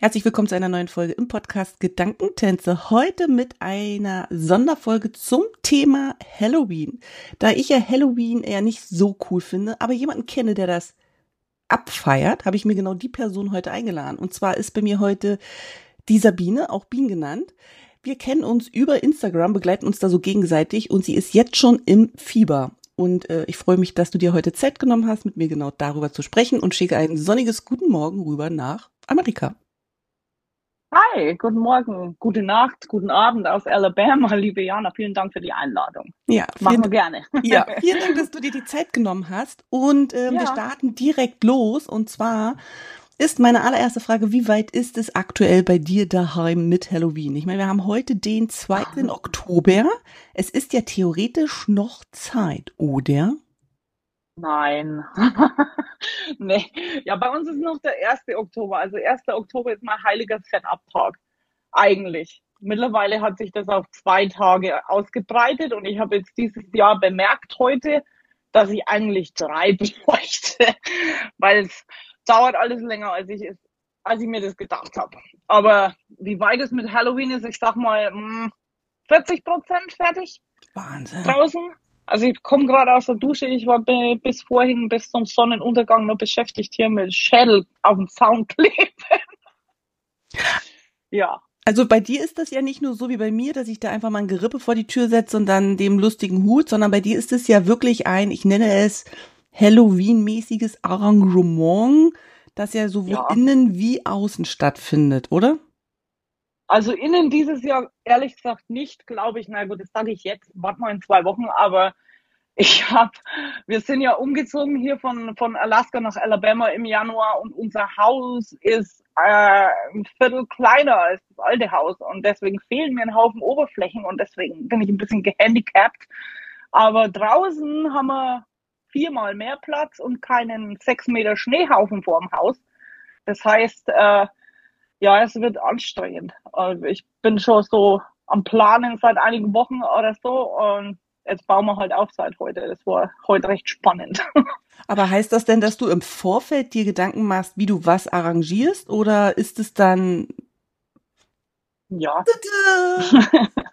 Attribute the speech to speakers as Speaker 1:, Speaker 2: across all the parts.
Speaker 1: Herzlich willkommen zu einer neuen Folge im Podcast Gedankentänze. Heute mit einer Sonderfolge zum Thema Halloween. Da ich ja Halloween eher nicht so cool finde, aber jemanden kenne, der das abfeiert, habe ich mir genau die Person heute eingeladen. Und zwar ist bei mir heute die Sabine, auch Bien genannt. Wir kennen uns über Instagram, begleiten uns da so gegenseitig und sie ist jetzt schon im Fieber. Und äh, ich freue mich, dass du dir heute Zeit genommen hast, mit mir genau darüber zu sprechen und schicke ein sonniges Guten Morgen rüber nach Amerika.
Speaker 2: Hi, guten Morgen, gute Nacht, guten Abend aus Alabama, liebe Jana. Vielen Dank für die Einladung.
Speaker 1: Ja,
Speaker 2: machen wir gerne.
Speaker 1: Ja, vielen Dank, dass du dir die Zeit genommen hast. Und ähm, ja. wir starten direkt los. Und zwar ist meine allererste Frage, wie weit ist es aktuell bei dir daheim mit Halloween? Ich meine, wir haben heute den 2. Ah. Oktober. Es ist ja theoretisch noch Zeit, oder?
Speaker 2: Nein. nee. Ja, bei uns ist noch der 1. Oktober. Also 1. Oktober ist mein heiliger Setup-Tag. Eigentlich. Mittlerweile hat sich das auf zwei Tage ausgebreitet und ich habe jetzt dieses Jahr bemerkt heute, dass ich eigentlich drei bräuchte, weil es dauert alles länger, als ich, als ich mir das gedacht habe. Aber wie weit es mit Halloween ist, ich sag mal 40 hm, Prozent fertig.
Speaker 1: Wahnsinn.
Speaker 2: Draußen. Also ich komme gerade aus der Dusche, ich war bis vorhin, bis zum Sonnenuntergang noch beschäftigt hier mit Schädel auf dem Zaun kleben.
Speaker 1: ja. Also bei dir ist das ja nicht nur so wie bei mir, dass ich da einfach mal ein Gerippe vor die Tür setze und dann dem lustigen Hut, sondern bei dir ist es ja wirklich ein, ich nenne es Halloween-mäßiges Arrangement, das ja sowohl ja. innen wie außen stattfindet, oder?
Speaker 2: Also innen dieses Jahr ehrlich gesagt nicht, glaube ich. Na gut, das sage ich jetzt, warte mal in zwei Wochen, aber ich habe, wir sind ja umgezogen hier von, von Alaska nach Alabama im Januar und unser Haus ist äh, ein Viertel kleiner als das alte Haus und deswegen fehlen mir ein Haufen Oberflächen und deswegen bin ich ein bisschen gehandicapt. Aber draußen haben wir viermal mehr Platz und keinen sechs Meter Schneehaufen vor dem Haus. Das heißt, äh, ja, es wird anstrengend. Also ich bin schon so am Planen seit einigen Wochen oder so und jetzt bauen wir halt auf seit heute. Das war heute recht spannend.
Speaker 1: Aber heißt das denn, dass du im Vorfeld dir Gedanken machst, wie du was arrangierst oder ist es dann
Speaker 2: ja.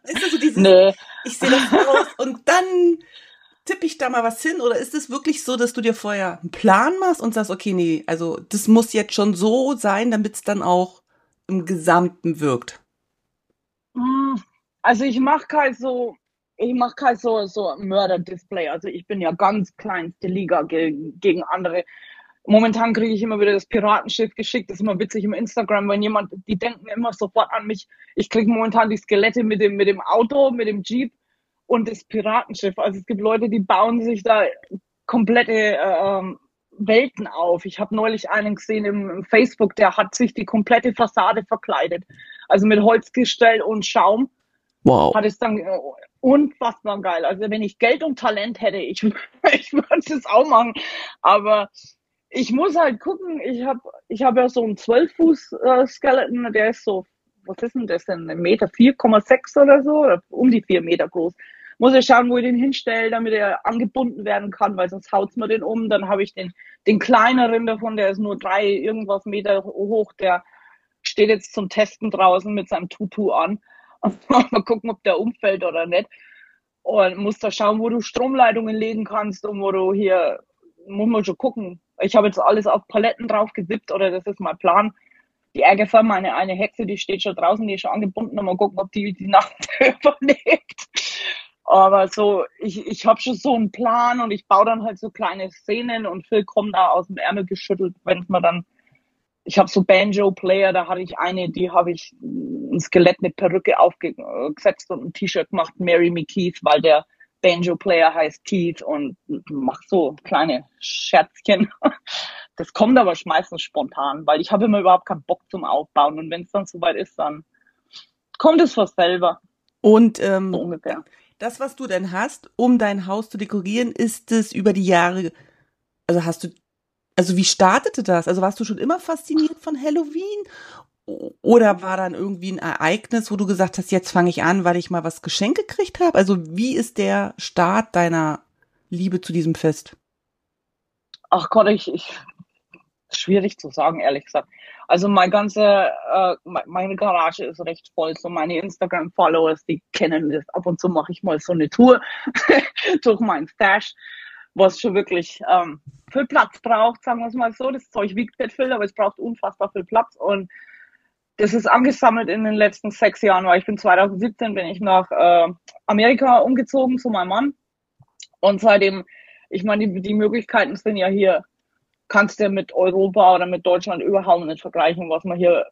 Speaker 1: ist das so dieses, nee. ich sehe das aus und dann tippe ich da mal was hin oder ist es wirklich so, dass du dir vorher einen Plan machst und sagst, okay, nee, also das muss jetzt schon so sein, damit es dann auch im Gesamten wirkt?
Speaker 2: Hm, also ich mache kein so, ich mache kein so, so Mörder-Display. Also ich bin ja ganz kleinste Liga gegen, gegen andere. Momentan kriege ich immer wieder das Piratenschiff geschickt. Das ist immer witzig im Instagram, wenn jemand, die denken immer sofort an mich. Ich kriege momentan die Skelette mit dem, mit dem Auto, mit dem Jeep und das Piratenschiff. Also es gibt Leute, die bauen sich da komplette äh, ähm, Welten auf. Ich habe neulich einen gesehen im, im, Facebook, der hat sich die komplette Fassade verkleidet. Also mit Holzgestell und Schaum.
Speaker 1: Wow.
Speaker 2: Hat es dann äh, unfassbar geil. Also wenn ich Geld und Talent hätte, ich, ich würde es auch machen. Aber ich muss halt gucken, ich habe ich hab ja so einen 12-Fuß-Skeleton, äh, der ist so, was ist denn das denn, ein Meter 4,6 oder so, oder um die 4 Meter groß muss ich schauen, wo ich den hinstelle, damit er angebunden werden kann, weil sonst haut's mir den um. Dann habe ich den, den kleineren davon, der ist nur drei irgendwas Meter hoch, der steht jetzt zum Testen draußen mit seinem Tutu an. mal gucken, ob der umfällt oder nicht. Und muss da schauen, wo du Stromleitungen legen kannst und wo du hier, muss man schon gucken. Ich habe jetzt alles auf Paletten drauf gesippt oder das ist mein Plan. Die Ärger meine eine Hexe, die steht schon draußen, die ist schon angebunden und mal gucken, ob die die Nacht überlebt. Aber so, ich, ich habe schon so einen Plan und ich baue dann halt so kleine Szenen und Phil kommt da aus dem Ärmel geschüttelt, wenn mal dann. Ich habe so Banjo-Player, da hatte ich eine, die habe ich ein Skelett mit Perücke aufgesetzt und ein T-Shirt gemacht, Mary Me Keith, weil der Banjo-Player heißt Keith und mach so kleine Scherzchen. Das kommt aber meistens spontan, weil ich habe immer überhaupt keinen Bock zum Aufbauen und wenn es dann soweit ist, dann kommt es fast selber.
Speaker 1: Und ähm, so ungefähr. Das, was du denn hast, um dein Haus zu dekorieren, ist es über die Jahre, also hast du, also wie startete das? Also warst du schon immer fasziniert von Halloween? Oder war dann irgendwie ein Ereignis, wo du gesagt hast, jetzt fange ich an, weil ich mal was geschenkt gekriegt habe? Also wie ist der Start deiner Liebe zu diesem Fest?
Speaker 2: Ach Gott, ich, ich schwierig zu sagen, ehrlich gesagt. Also mein ganze, äh, meine Garage ist recht voll. So meine Instagram-Followers, die kennen das. Ab und zu mache ich mal so eine Tour durch meinen Stash, was schon wirklich ähm, viel Platz braucht, sagen wir es mal so. Das Zeug wiegt nicht viel, aber es braucht unfassbar viel Platz. Und das ist angesammelt in den letzten sechs Jahren, weil ich bin 2017 bin ich nach äh, Amerika umgezogen zu meinem Mann. Und seitdem, ich meine, die, die Möglichkeiten sind ja hier kannst du mit Europa oder mit Deutschland überhaupt nicht vergleichen, was man hier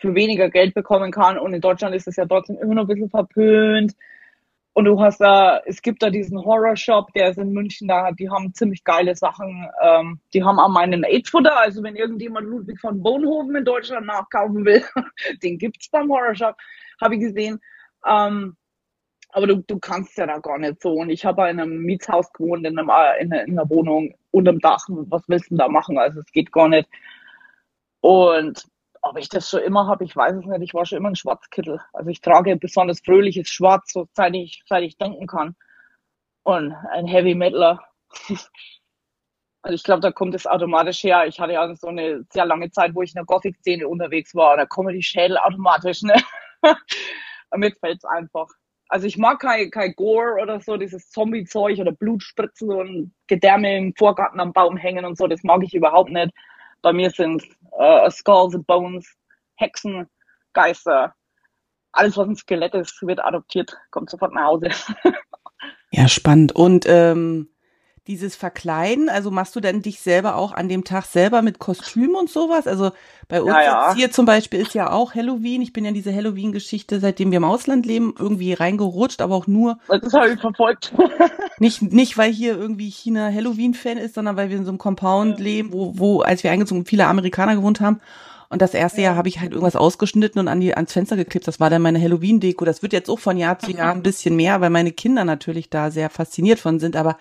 Speaker 2: für weniger Geld bekommen kann. Und in Deutschland ist es ja trotzdem immer noch ein bisschen verpönt. Und du hast da, es gibt da diesen Horror-Shop, der ist in München, da, die haben ziemlich geile Sachen. Ähm, die haben auch meinen Age-Futter, also wenn irgendjemand Ludwig von Bonhoven in Deutschland nachkaufen will, den gibt's beim Horror-Shop, habe ich gesehen. Ähm, aber du, du kannst ja da gar nicht so. Und ich habe in einem Mietshaus gewohnt, in, einem, in, einer, in einer Wohnung unterm Dach. Was willst du da machen? Also es geht gar nicht. Und ob ich das schon immer habe, ich weiß es nicht. Ich war schon immer ein Schwarzkittel. Also ich trage besonders fröhliches Schwarz, so seit ich, seit ich denken kann. Und ein Heavy Metaler. Also ich glaube, da kommt es automatisch her. Ich hatte ja so eine sehr lange Zeit, wo ich in der Gothic-Szene unterwegs war. Da kommen die Schädel automatisch. Ne? Mir fällt es einfach also ich mag kein, kein Gore oder so, dieses Zombie-Zeug oder Blutspritzen und Gedärme im Vorgarten am Baum hängen und so, das mag ich überhaupt nicht. Bei mir sind äh, Skulls and Bones, Hexen, Geister, alles was ein Skelett ist, wird adoptiert, kommt sofort nach Hause.
Speaker 1: ja, spannend. Und ähm, dieses Verkleiden, also machst du denn dich selber auch an dem Tag selber mit Kostüm und sowas? Also bei uns ja, ja. hier zum Beispiel ist ja auch Halloween. Ich bin ja in diese Halloween-Geschichte, seitdem wir im Ausland leben, irgendwie reingerutscht, aber auch nur.
Speaker 2: Das habe ich verfolgt.
Speaker 1: nicht, nicht, weil hier irgendwie China Halloween-Fan ist, sondern weil wir in so einem Compound ja. leben, wo, wo, als wir eingezogen viele Amerikaner gewohnt haben. Und das erste Jahr habe ich halt irgendwas ausgeschnitten und an die, ans Fenster geklebt. Das war dann meine Halloween-Deko. Das wird jetzt auch von Jahr zu Jahr ein bisschen mehr, weil meine Kinder natürlich da sehr fasziniert von sind. Aber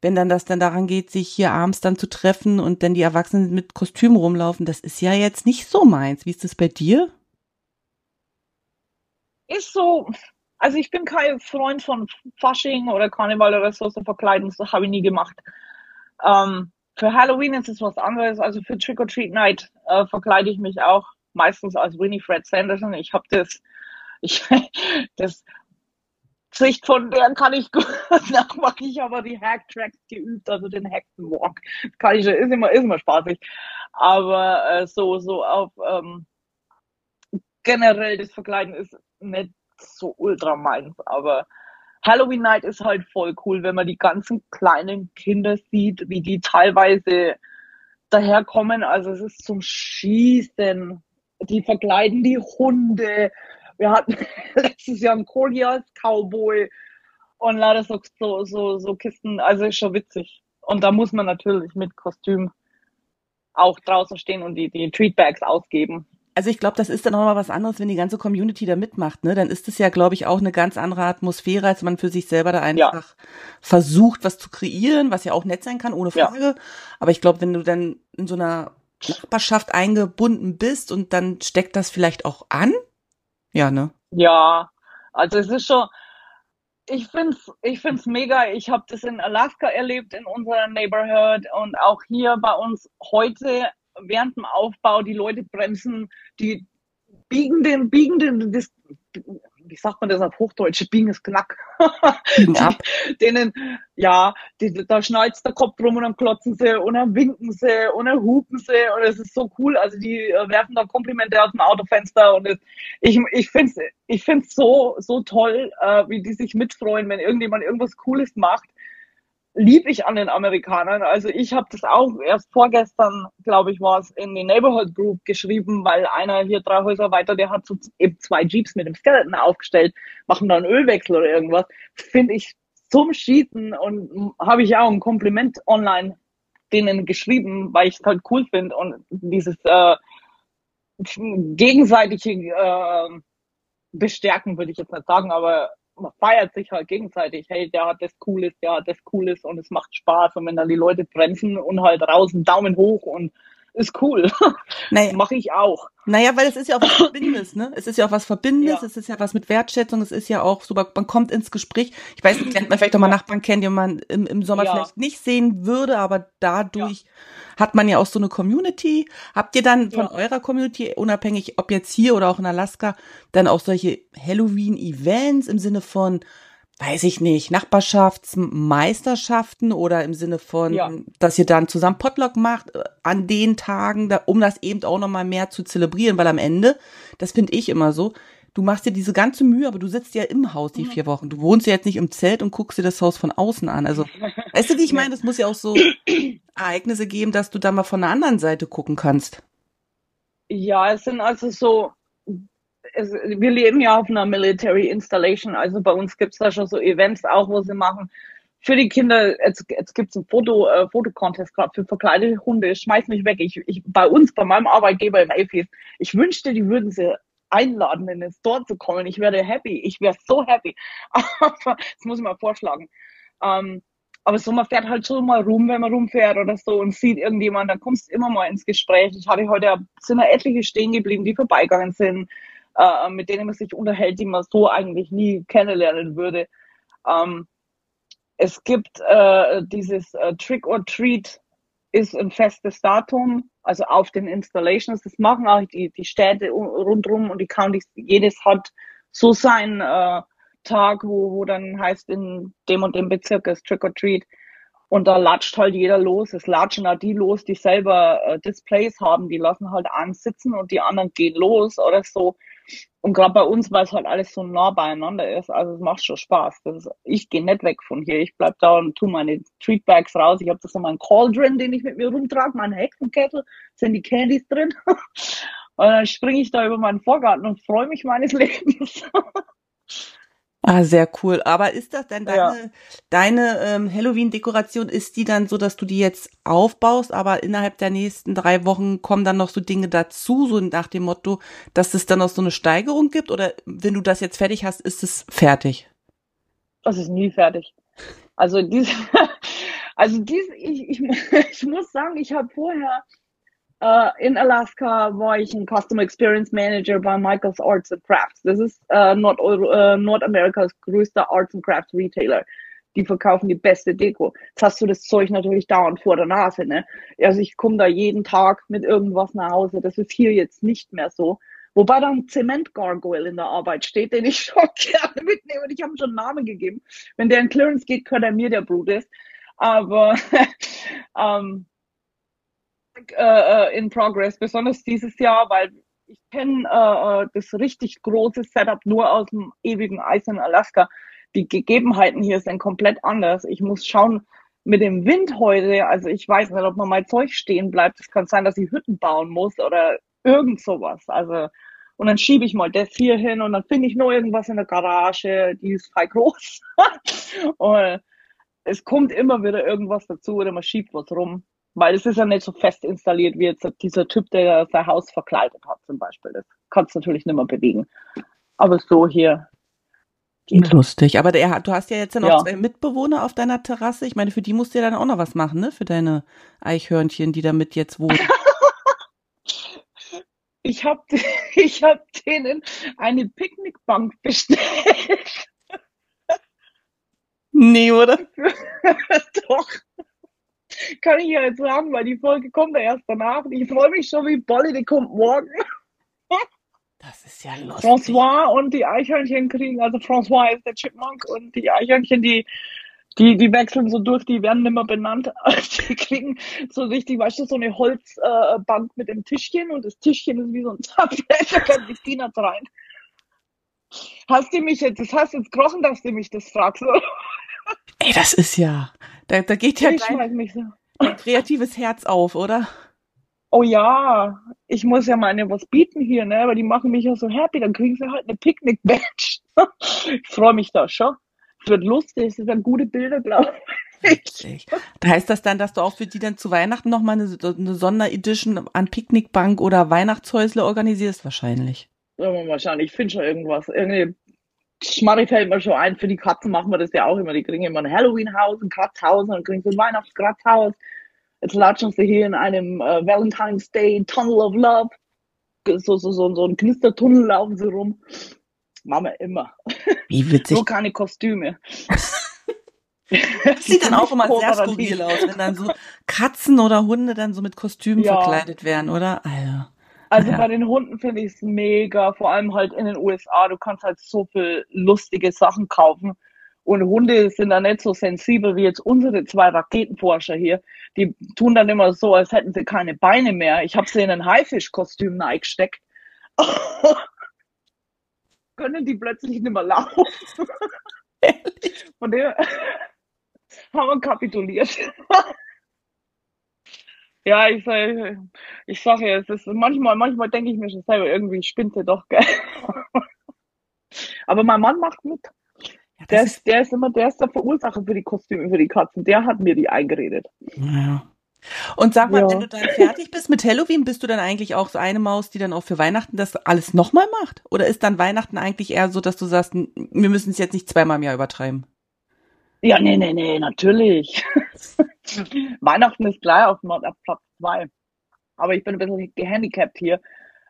Speaker 1: wenn dann das dann daran geht, sich hier abends dann zu treffen und dann die Erwachsenen mit Kostüm rumlaufen, das ist ja jetzt nicht so meins. Wie ist das bei dir?
Speaker 2: Ist so, also ich bin kein Freund von Fasching oder Karneval oder so, so verkleiden, das habe ich nie gemacht. Ähm, für Halloween ist es was anderes, also für Trick or Treat Night äh, verkleide ich mich auch meistens als Winnie Fred Sanderson. Ich habe das, ich, das Sicht von der kann ich gut nachmachen. Ich habe die Hack-Tracks geübt, also den Hexenwalk. Kann ich ist immer, ist immer spaßig. Aber äh, so, so auf ähm, generell das Verkleiden ist nicht so ultra meins, aber Halloween Night ist halt voll cool, wenn man die ganzen kleinen Kinder sieht, wie die teilweise daherkommen. Also es ist zum Schießen. Die verkleiden die Hunde. Wir hatten letztes Jahr einen Kohli als Cowboy und leider so, so, so, so Kisten. Also ist schon witzig. Und da muss man natürlich mit Kostüm auch draußen stehen und die, die Treatbags ausgeben.
Speaker 1: Also ich glaube, das ist dann auch mal was anderes, wenn die ganze Community da mitmacht, ne? Dann ist es ja, glaube ich, auch eine ganz andere Atmosphäre, als man für sich selber da einfach ja. versucht, was zu kreieren, was ja auch nett sein kann, ohne Frage. Ja. Aber ich glaube, wenn du dann in so einer Nachbarschaft eingebunden bist und dann steckt das vielleicht auch an, ja, ne?
Speaker 2: Ja, also es ist schon, ich find's, ich find's mega. Ich habe das in Alaska erlebt, in unserer Neighborhood und auch hier bei uns heute während dem Aufbau. Die Leute bremsen, die biegen den, biegen den, das, wie sagt man das auf Hochdeutsch, biegen es knack. Ja. Denen, ja, die, da schneidet der Kopf rum und dann klotzen sie und dann winken sie und dann hupen sie und es ist so cool. Also die äh, werfen da Komplimente aus dem Autofenster und es, ich, ich finde es ich find's so, so toll, äh, wie die sich mitfreuen, wenn irgendjemand irgendwas Cooles macht lieb ich an den Amerikanern. Also ich habe das auch erst vorgestern, glaube ich, war es in die Neighborhood Group geschrieben, weil einer hier drei Häuser weiter, der hat so eben zwei Jeeps mit dem Skeleton aufgestellt, machen da einen Ölwechsel oder irgendwas. Finde ich zum Schießen und habe ich auch ein Kompliment online denen geschrieben, weil ich es halt cool finde und dieses äh, gegenseitige äh, bestärken, würde ich jetzt nicht sagen, aber man feiert sich halt gegenseitig. Hey, der hat das Cooles, der hat das Cooles und es macht Spaß. Und wenn dann die Leute bremsen und halt raus, einen Daumen hoch und ist cool. Naja. Mache ich auch.
Speaker 1: Naja, weil es ist ja auch was Verbindendes, ne? Es ist ja auch was Verbindendes, ja. es ist ja was mit Wertschätzung, es ist ja auch so, man kommt ins Gespräch. Ich weiß nicht, kennt man vielleicht auch mal Nachbarn kennt, die man im, im Sommer ja. vielleicht nicht sehen würde, aber dadurch ja. hat man ja auch so eine Community. Habt ihr dann von eurer Community, unabhängig ob jetzt hier oder auch in Alaska, dann auch solche Halloween-Events im Sinne von weiß ich nicht, Nachbarschaftsmeisterschaften oder im Sinne von, ja. dass ihr dann zusammen Potluck macht äh, an den Tagen, da, um das eben auch nochmal mehr zu zelebrieren, weil am Ende, das finde ich immer so, du machst dir diese ganze Mühe, aber du sitzt ja im Haus die mhm. vier Wochen. Du wohnst ja jetzt nicht im Zelt und guckst dir das Haus von außen an. Also, weißt du, wie ich meine? Es muss ja auch so Ereignisse geben, dass du da mal von der anderen Seite gucken kannst.
Speaker 2: Ja, es sind also so es, wir leben ja auf einer Military Installation, also bei uns gibt es da schon so Events auch, wo sie machen. Für die Kinder, jetzt, jetzt gibt es ein Foto, äh, Fotocontest gerade für verkleidete Hunde. Schmeiß mich weg. Ich, ich, bei uns, bei meinem Arbeitgeber im AFIS, ich wünschte, die würden sie einladen, in den Store zu kommen. Ich wäre happy. Ich wäre so happy. Aber das muss ich mal vorschlagen. Ähm, aber so, man fährt halt schon mal rum, wenn man rumfährt oder so und sieht irgendjemand, dann kommst du immer mal ins Gespräch. Ich hatte heute, sind da etliche stehen geblieben, die vorbeigegangen sind äh, mit denen man sich unterhält, die man so eigentlich nie kennenlernen würde. Ähm, es gibt äh, dieses äh, Trick or Treat ist ein festes Datum, also auf den Installations. Das machen auch die, die Städte rundherum und die Counties. Jedes hat so seinen äh, Tag, wo, wo dann heißt in dem und dem Bezirk ist Trick or Treat. Und da latscht halt jeder los. Es latschen auch die los, die selber äh, Displays haben. Die lassen halt ansitzen und die anderen gehen los oder so. Und gerade bei uns, weil es halt alles so nah beieinander ist, also es macht schon Spaß. Ist, ich gehe nicht weg von hier. Ich bleib da und tu meine Treatbags raus. Ich habe das so meinen Cauldron, den ich mit mir rumtrage, meinen Hexenkessel, sind die Candies drin. und dann springe ich da über meinen Vorgarten und freue mich meines Lebens.
Speaker 1: Ah, sehr cool. Aber ist das denn deine, ja. deine ähm, Halloween-Dekoration, ist die dann so, dass du die jetzt aufbaust, aber innerhalb der nächsten drei Wochen kommen dann noch so Dinge dazu, so nach dem Motto, dass es dann noch so eine Steigerung gibt? Oder wenn du das jetzt fertig hast, ist es fertig?
Speaker 2: Das ist nie fertig. Also diese, also diese, ich, ich, ich muss sagen, ich habe vorher Uh, in Alaska war ich ein Customer Experience Manager bei Michaels Arts and Crafts. Das ist uh, Nord uh, Nordamerikas größter Arts and Crafts Retailer. Die verkaufen die beste Deko. Jetzt hast du das Zeug natürlich dauernd vor der Nase. Ne? Also ich komme da jeden Tag mit irgendwas nach Hause. Das ist hier jetzt nicht mehr so. Wobei da ein Zement-Gargoyle in der Arbeit steht, den ich schon gerne mitnehme. Und ich habe ihm schon einen Namen gegeben. Wenn der in Clearance geht, gehört er mir, der Brut ist. Aber ähm, äh, in progress, besonders dieses Jahr, weil ich kenne äh, äh, das richtig große Setup nur aus dem ewigen Eis in Alaska. Die Gegebenheiten hier sind komplett anders. Ich muss schauen mit dem Wind heute. Also ich weiß nicht, ob man mein Zeug stehen bleibt. Es kann sein, dass ich Hütten bauen muss oder irgend sowas. Also und dann schiebe ich mal das hier hin und dann finde ich nur irgendwas in der Garage, die ist frei groß. und es kommt immer wieder irgendwas dazu oder man schiebt was rum. Weil es ist ja nicht so fest installiert wie jetzt dieser Typ, der sein Haus verkleidet hat zum Beispiel. Das kannst du natürlich nicht mehr bewegen. Aber so hier.
Speaker 1: Geht. Lustig. Aber der, du hast ja jetzt noch ja. zwei Mitbewohner auf deiner Terrasse. Ich meine, für die musst du ja dann auch noch was machen, ne? Für deine Eichhörnchen, die damit jetzt wohnen.
Speaker 2: ich habe ich hab denen eine Picknickbank bestellt.
Speaker 1: Nee, oder?
Speaker 2: Doch kann ich ja jetzt sagen, weil die Folge kommt ja erst danach. Ich freue mich schon wie Bolli, die kommt morgen.
Speaker 1: Das ist ja lustig.
Speaker 2: François und die Eichhörnchen kriegen, also François ist der Chipmunk und die Eichhörnchen, die, die, die wechseln so durch, die werden nicht mehr benannt. Die kriegen so richtig, weißt du, so eine Holzbank äh, mit dem Tischchen und das Tischchen ist wie so ein Tablett, da kann die Peanuts rein. Hast du mich jetzt, das hast jetzt gekrochen, dass du mich das fragst?
Speaker 1: Ey, das ist ja, da, da geht ja dein, so. dein kreatives Herz auf, oder?
Speaker 2: Oh ja, ich muss ja meine was bieten hier, ne? Aber die machen mich ja so happy, dann kriegen sie halt eine Picknick-Badge. ich freue mich da schon. Es wird lustig, es sind gute Bilder, glaube ich.
Speaker 1: Da heißt das dann, dass du auch für die dann zu Weihnachten nochmal eine, eine Sonderedition an Picknickbank oder Weihnachtshäusle organisierst, wahrscheinlich.
Speaker 2: mal schauen, ich finde schon irgendwas. Irgendwie Schmarri fällt mir schon ein, für die Katzen machen wir das ja auch immer. Die kriegen immer ein Halloween-Haus, ein Kratzhaus und dann kriegen sie ein Weihnachtskratzhaus. Jetzt latschen sie hier in einem äh, Valentine's Day Tunnel of Love. So, so, so, so ein Knistertunnel laufen sie rum. Machen wir immer.
Speaker 1: Wie witzig.
Speaker 2: Nur keine Kostüme.
Speaker 1: Das sieht dann auch immer sehr skurril aus, wenn dann so Katzen oder Hunde dann so mit Kostümen ja. verkleidet werden, oder?
Speaker 2: Alter. Also ja. bei den Hunden finde ich es mega, vor allem halt in den USA. Du kannst halt so viel lustige Sachen kaufen. Und Hunde sind da nicht so sensibel wie jetzt unsere zwei Raketenforscher hier. Die tun dann immer so, als hätten sie keine Beine mehr. Ich habe sie in ein Haifischkostüm eingesteckt. Können die plötzlich nicht mehr laufen. Von dem haben wir kapituliert. Ja, ich sage, ich sage ja, es ist manchmal, manchmal denke ich mir schon selber, irgendwie spinnt sie doch, gell. Aber mein Mann macht mit. Ja, der, ist, der ist immer, der ist der Verursacher für die Kostüme, für die Katzen. Der hat mir die eingeredet.
Speaker 1: Ja. Und sag mal, ja. wenn du dann fertig bist mit Halloween, bist du dann eigentlich auch so eine Maus, die dann auch für Weihnachten das alles nochmal macht? Oder ist dann Weihnachten eigentlich eher so, dass du sagst, wir müssen es jetzt nicht zweimal im Jahr übertreiben?
Speaker 2: Ja, nee, nee, nee, natürlich. Weihnachten ist gleich auf, auf Platz zwei. Aber ich bin ein bisschen gehandicapt hier,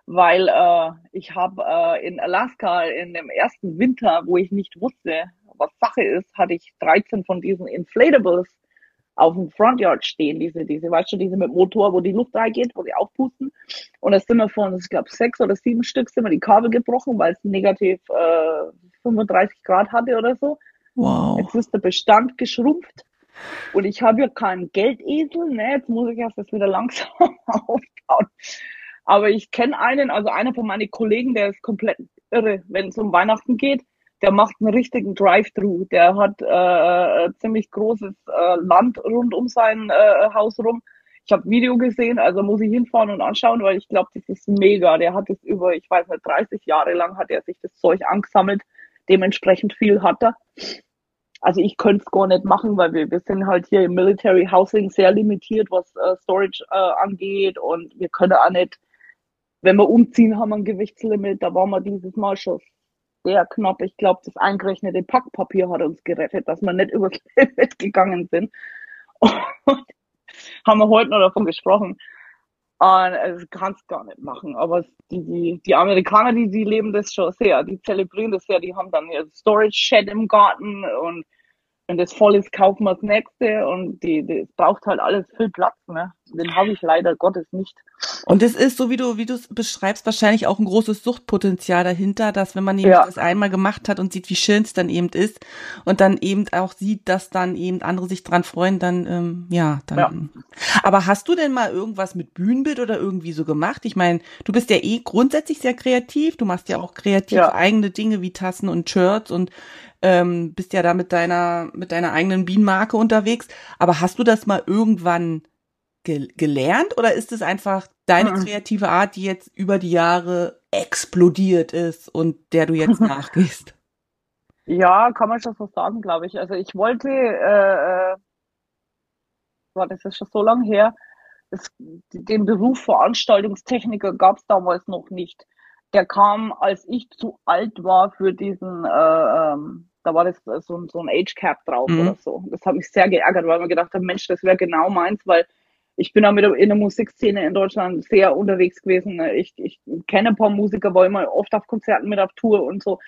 Speaker 2: weil äh, ich habe äh, in Alaska in dem ersten Winter, wo ich nicht wusste, was Sache ist, hatte ich 13 von diesen Inflatables auf dem Frontyard stehen, diese, diese, weißt du, diese mit Motor, wo die Luft reingeht, wo die aufpusten. Und da sind wir von, ich glaube, sechs oder sieben Stück sind wir die Kabel gebrochen, weil es negativ äh, 35 Grad hatte oder so.
Speaker 1: Wow.
Speaker 2: Jetzt ist der Bestand geschrumpft. Und ich habe ja keinen Geldesel, ne? Jetzt muss ich erst das wieder langsam aufbauen. Aber ich kenne einen, also einer von meinen Kollegen, der ist komplett irre, wenn es um Weihnachten geht der macht einen richtigen Drive-Thru. Der hat äh, äh, ziemlich großes äh, Land rund um sein äh, Haus rum. Ich habe Video gesehen, also muss ich hinfahren und anschauen, weil ich glaube, das ist mega. Der hat es über, ich weiß nicht, 30 Jahre lang hat er sich das Zeug angesammelt. Dementsprechend viel hat er. Also ich könnte es gar nicht machen, weil wir, wir sind halt hier im Military Housing sehr limitiert, was äh, Storage äh, angeht und wir können auch nicht, wenn wir umziehen, haben wir ein Gewichtslimit. Da waren wir dieses Mal schon sehr knapp. Ich glaube, das eingerechnete Packpapier hat uns gerettet, dass wir nicht übers Limit gegangen sind. Und haben wir heute noch davon gesprochen. Und es kannst gar nicht machen. Aber die, die, die Amerikaner, die, die leben das schon sehr. Die zelebrieren das sehr. Die haben dann ihr Storage Shed im Garten und wenn das voll ist, kaufen wir das nächste und die, die braucht halt alles viel Platz, ne? Den habe ich leider Gottes nicht.
Speaker 1: Und es ist, so wie du, wie du es beschreibst, wahrscheinlich auch ein großes Suchtpotenzial dahinter, dass wenn man nämlich ja. das einmal gemacht hat und sieht, wie schön es dann eben ist und dann eben auch sieht, dass dann eben andere sich dran freuen, dann, ähm, ja, dann. Ja. Aber hast du denn mal irgendwas mit Bühnenbild oder irgendwie so gemacht? Ich meine, du bist ja eh grundsätzlich sehr kreativ, du machst ja auch kreativ ja. eigene Dinge wie Tassen und Shirts und ähm, bist ja da mit deiner, mit deiner eigenen Bienenmarke unterwegs. Aber hast du das mal irgendwann ge gelernt oder ist es einfach deine mhm. kreative Art, die jetzt über die Jahre explodiert ist und der du jetzt nachgehst?
Speaker 2: Ja, kann man schon so sagen, glaube ich. Also ich wollte, äh, äh war das ist schon so lange her, das, den Beruf Veranstaltungstechniker gab es damals noch nicht. Der kam, als ich zu alt war für diesen äh, ähm, da war das so, so ein Age Cap drauf mhm. oder so. Das hat mich sehr geärgert, weil man gedacht hat, Mensch, das wäre genau meins, weil ich bin auch mit in der Musikszene in Deutschland sehr unterwegs gewesen. Ich, ich kenne ein paar Musiker, war immer oft auf Konzerten mit auf Tour und so.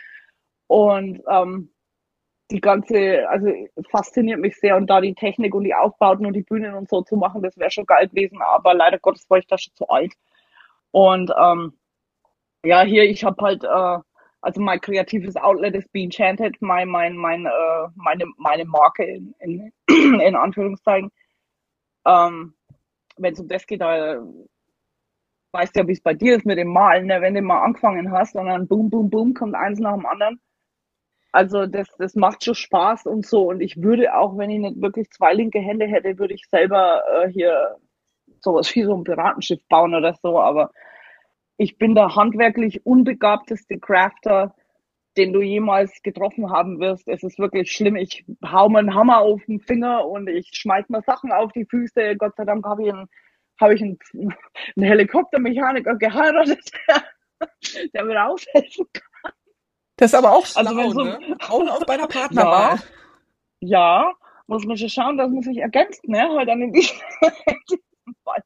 Speaker 2: Und ähm, die ganze, also fasziniert mich sehr und da die Technik und die Aufbauten und die Bühnen und so zu machen, das wäre schon geil gewesen, aber leider Gottes war ich da schon zu alt. Und ähm, ja, hier, ich habe halt äh, also mein kreatives Outlet ist Be Enchanted, mein, mein, mein, äh, meine, meine Marke in, in, in Anführungszeichen. Ähm, Wenn es um das geht, da weißt du ja, wie es bei dir ist mit dem Malen, ne? wenn du mal angefangen hast und dann boom, boom, boom, kommt eins nach dem anderen. Also das, das macht schon Spaß und so. Und ich würde auch, wenn ich nicht wirklich zwei linke Hände hätte, würde ich selber äh, hier sowas wie so ein Piratenschiff bauen oder so. Aber ich bin der handwerklich unbegabteste Crafter, den du jemals getroffen haben wirst. Es ist wirklich schlimm. Ich hau mir einen Hammer auf den Finger und ich schmeiß mir Sachen auf die Füße. Gott sei Dank habe ich einen, ich einen, einen Helikoptermechaniker geheiratet. der mir aushelfen kann.
Speaker 1: Das ist aber auch
Speaker 2: Also
Speaker 1: schlau,
Speaker 2: wenn so-
Speaker 1: ne? Auch auf bei der Partnerwahl.
Speaker 2: Ja, muss man schon schauen, dass man sich ergänzt, ne? Halt diesem Fall.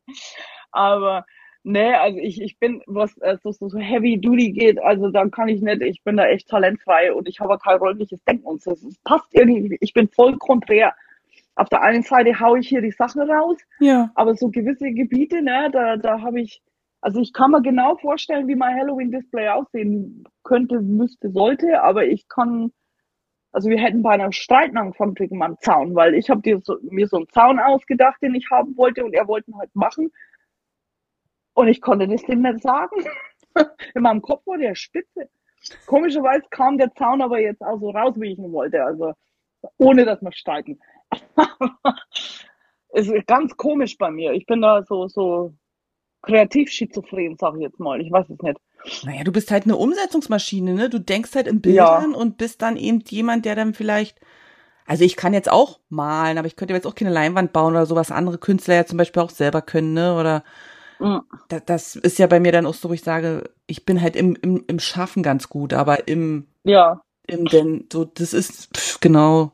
Speaker 2: Aber ne, also ich, ich bin, was äh, so, so, Heavy Duty geht, also da kann ich nicht, ich bin da echt talentfrei und ich habe kein räumliches Denken und so. Es passt irgendwie, ich bin voll konträr. Auf der einen Seite hau ich hier die Sachen raus,
Speaker 1: Ja.
Speaker 2: aber so gewisse Gebiete, ne, da, da habe ich, also ich kann mir genau vorstellen, wie mein Halloween-Display aussehen könnte, müsste, sollte, aber ich kann, also wir hätten bei einer Streit angefangen wegen meinem Zaun, weil ich habe so, mir so einen Zaun ausgedacht, den ich haben wollte und er wollte ihn halt machen. Und ich konnte das dem nicht sagen. In meinem Kopf war der spitze. Komischerweise kam der Zaun aber jetzt auch so raus, wie ich ihn wollte. Also ohne dass wir streiten. es ist ganz komisch bei mir. Ich bin da so, so kreativ schizophren, sag ich jetzt mal. Ich weiß es nicht.
Speaker 1: Naja, du bist halt eine Umsetzungsmaschine, ne? Du denkst halt in Bildern und bist dann eben jemand, der dann vielleicht, also ich kann jetzt auch malen, aber ich könnte jetzt auch keine Leinwand bauen oder sowas andere Künstler ja zum Beispiel auch selber können, ne? Oder Da, das ist ja bei mir dann auch so, wo ich sage, ich bin halt im, im, im Schaffen ganz gut, aber im,
Speaker 2: Ja,
Speaker 1: im denn, so, das ist, pff, genau.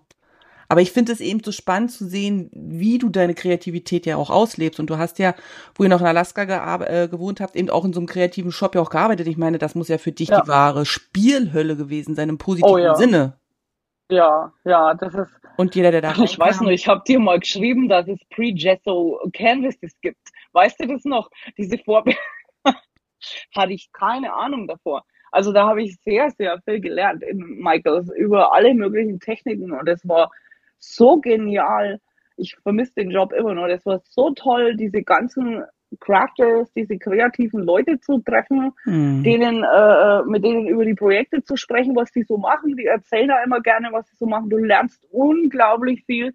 Speaker 1: Aber ich finde es eben so spannend zu sehen, wie du deine Kreativität ja auch auslebst. Und du hast ja, wo ihr noch in Alaska äh, gewohnt habt, eben auch in so einem kreativen Shop ja auch gearbeitet. Ich meine, das muss ja für dich
Speaker 2: Ja.
Speaker 1: die wahre Spielhölle gewesen sein, im positiven
Speaker 2: Oh ja.
Speaker 1: Sinne.
Speaker 2: ja, ja, das ist,
Speaker 1: Und jeder, der da
Speaker 2: ich weiß nur, ich habe dir mal geschrieben, dass es Pre-Gesso Canvases gibt. Weißt du das noch? Diese Vorbe hatte ich keine Ahnung davor. Also da habe ich sehr, sehr viel gelernt in Michaels über alle möglichen Techniken und es war so genial. Ich vermisse den Job immer noch. Das war so toll, diese ganzen Crafters, diese kreativen Leute zu treffen
Speaker 1: Hm.
Speaker 2: denen, äh, mit denen über die Projekte zu sprechen, was die so machen. Die erzählen da immer gerne, was sie so machen. Du lernst unglaublich viel.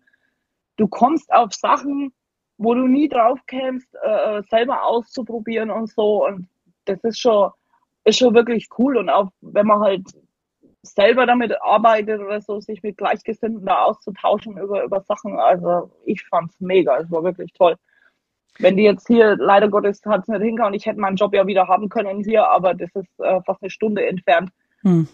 Speaker 2: Du kommst auf Sachen, wo du nie drauf kämst, äh, selber auszuprobieren und so. Und das ist schon, ist schon wirklich cool. Und auch wenn man halt selber damit arbeitet oder so, sich mit Gleichgesinnten da auszutauschen über, über Sachen. Also ich fand's mega. Es war wirklich toll. Wenn die jetzt hier, leider Gottes, hat's nicht hingehauen. Ich hätte meinen Job ja wieder haben können hier, aber das ist äh, fast eine Stunde entfernt.
Speaker 1: Hm.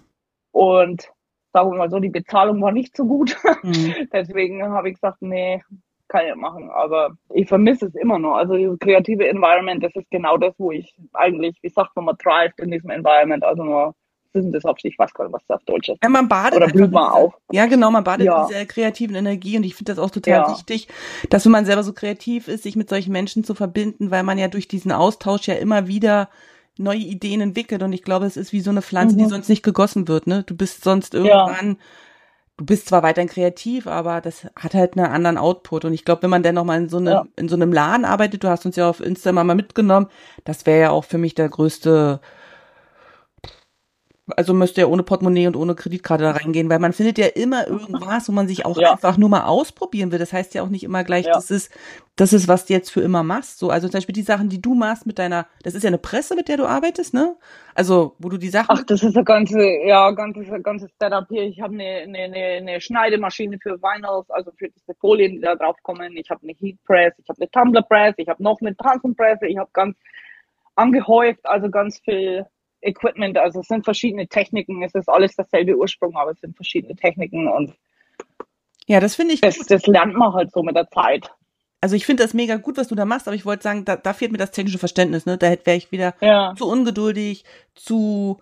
Speaker 2: Und sagen wir mal so, die Bezahlung war nicht so gut.
Speaker 1: Hm.
Speaker 2: Deswegen habe ich gesagt, nee, kann ich machen. Aber ich vermisse es immer noch. Also dieses kreative Environment, das ist genau das, wo ich eigentlich, wie sagt man, man thrived in diesem Environment. Also nur, denn das sich? Ich weiß gar nicht, was das auf Deutsch ist.
Speaker 1: Ja, man badet
Speaker 2: Oder blüht man auf.
Speaker 1: Ja, genau, man badet
Speaker 2: Ja.
Speaker 1: in dieser kreativen Energie und ich finde das auch total
Speaker 2: Ja.
Speaker 1: wichtig, dass wenn man selber so kreativ ist, sich mit solchen Menschen zu verbinden, weil man ja durch diesen Austausch ja immer wieder neue Ideen entwickelt und ich glaube, es ist wie so eine Pflanze, die
Speaker 2: Mhm.
Speaker 1: sonst nicht gegossen wird, ne? Du bist sonst irgendwann, du bist zwar weiterhin kreativ, aber das hat halt einen anderen Output und ich glaube, wenn man dann noch mal in so, eine,
Speaker 2: Ja.
Speaker 1: in so einem Laden arbeitet, du hast uns ja auf Insta mal mitgenommen, das wäre ja auch für mich der größte also müsste ja ohne Portemonnaie und ohne Kreditkarte da reingehen, weil man findet ja immer irgendwas, wo man sich auch
Speaker 2: Ja.
Speaker 1: einfach nur mal ausprobieren will. Das heißt ja auch nicht immer gleich,
Speaker 2: Ja.
Speaker 1: das ist, das ist, was du jetzt für immer machst. So, also zum Beispiel die Sachen, die du machst mit deiner, das ist ja eine Presse, mit der du arbeitest, ne? Also, wo du die Sachen.
Speaker 2: Ach, das ist ein ganze, ja, ganzes, ganzes Setup hier. Ich habe eine, eine, eine, eine Schneidemaschine für Vinyls, also für diese Folien, die da drauf kommen. Ich habe eine Heat Press, ich habe eine Tumbler Press, ich habe noch eine Tanzenpresse, ich habe ganz angehäuft, also ganz viel Equipment. Also es sind verschiedene Techniken. Es ist alles dasselbe Ursprung, aber es sind verschiedene Techniken und
Speaker 1: ja, das finde ich
Speaker 2: das,
Speaker 1: gut.
Speaker 2: das lernt man halt so mit der Zeit.
Speaker 1: Also ich finde das mega gut, was du da machst, aber ich wollte sagen, da, da fehlt mir das technische Verständnis, ne? Da wäre ich wieder
Speaker 2: Ja,
Speaker 1: zu ungeduldig, zu,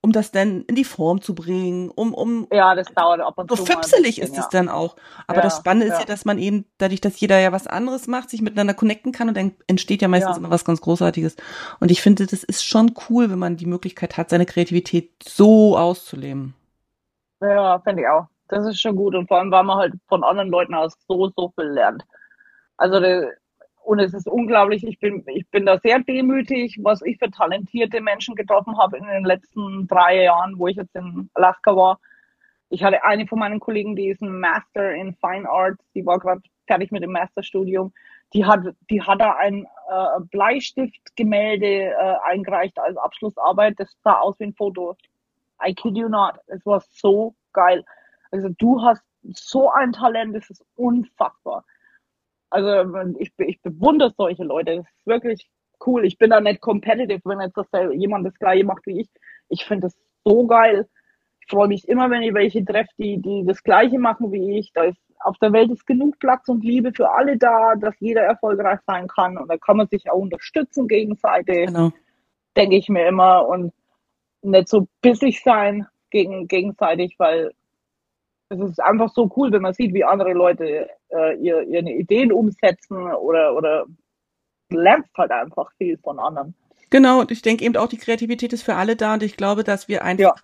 Speaker 1: um das dann in die Form zu bringen, um, um
Speaker 2: ja, das dauert ab und
Speaker 1: so
Speaker 2: zu
Speaker 1: füpselig
Speaker 2: bisschen,
Speaker 1: ist es
Speaker 2: ja.
Speaker 1: dann auch. Aber
Speaker 2: Ja,
Speaker 1: das Spannende ist
Speaker 2: ja.
Speaker 1: dass man eben, dadurch, dass jeder ja was anderes macht, sich miteinander connecten kann und dann entsteht ja meistens immer was ganz Großartiges. Und ich finde, das ist schon cool, wenn man die Möglichkeit hat, seine Kreativität so auszuleben.
Speaker 2: Ja, finde ich auch. Das ist schon gut. Und vor allem, weil man halt von anderen Leuten aus so, so viel lernt. Also, und es ist unglaublich. Ich bin, ich bin da sehr demütig, was ich für talentierte Menschen getroffen habe in den letzten drei Jahren, wo ich jetzt in Alaska war. Ich hatte eine von meinen Kollegen, die ist ein Master in Fine Arts. Die war gerade fertig mit dem Masterstudium. Die hat, die hat da ein äh, Bleistiftgemälde äh, eingereicht als Abschlussarbeit. Das sah aus wie ein Foto. I kid you not. Es war so geil. Also du hast so ein Talent, das ist unfassbar. Also ich, ich bewundere solche Leute. Das ist wirklich cool. Ich bin da nicht competitive, wenn jetzt das, jemand das gleiche macht wie ich. Ich finde das so geil. Ich freue mich immer, wenn ich welche treffe, die, die das gleiche machen wie ich. Da ist auf der Welt ist genug Platz und Liebe für alle da, dass jeder erfolgreich sein kann. Und da kann man sich auch unterstützen gegenseitig. Genau. Denke ich mir immer. Und nicht so bissig sein gegen, gegenseitig, weil es ist einfach so cool, wenn man sieht, wie andere Leute äh, ihr, ihre Ideen umsetzen oder, oder lernst halt einfach viel von anderen.
Speaker 1: Genau, und ich denke eben auch, die Kreativität ist für alle da und ich glaube, dass wir einfach ja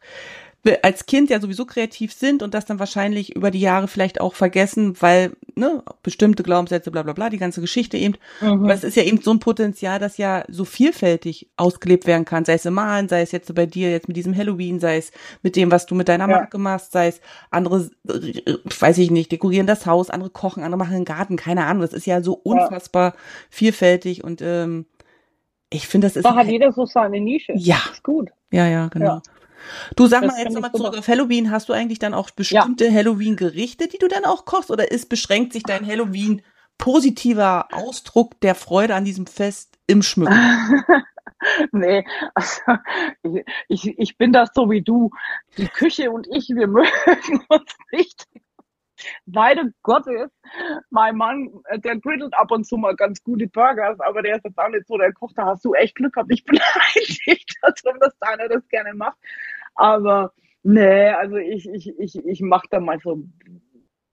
Speaker 1: als Kind ja sowieso kreativ sind und das dann wahrscheinlich über die Jahre vielleicht auch vergessen, weil ne, bestimmte Glaubenssätze, bla bla bla, die ganze Geschichte eben. Mhm. Aber es ist ja eben so ein Potenzial, das ja so vielfältig ausgelebt werden kann, sei es im Malen, sei es jetzt bei dir jetzt mit diesem Halloween, sei es mit dem, was du mit deiner ja. Marke machst, sei es andere, weiß ich nicht, dekorieren das Haus, andere kochen, andere machen einen Garten, keine Ahnung. Das ist ja so unfassbar ja. vielfältig und ähm, ich finde, das ist.
Speaker 2: Da hat jeder so seine Nische.
Speaker 1: Ja.
Speaker 2: ist gut.
Speaker 1: Ja, ja, genau. Ja. Du sag das mal jetzt nochmal zurück auf Halloween. Hast du eigentlich dann auch bestimmte ja. Halloween-Gerichte, die du dann auch kochst? Oder ist beschränkt sich dein Halloween positiver Ausdruck der Freude an diesem Fest im Schmücken?
Speaker 2: nee, also ich, ich, bin das so wie du. Die Küche und ich, wir mögen uns nicht leider Gottes, mein Mann, äh, der griddelt ab und zu mal ganz gute Burgers, aber der ist jetzt auch nicht so der Koch, da hast du echt Glück gehabt. Ich bin eigentlich darum, dass deiner das gerne macht. Aber nee, also ich, ich, ich, ich mache da mal so,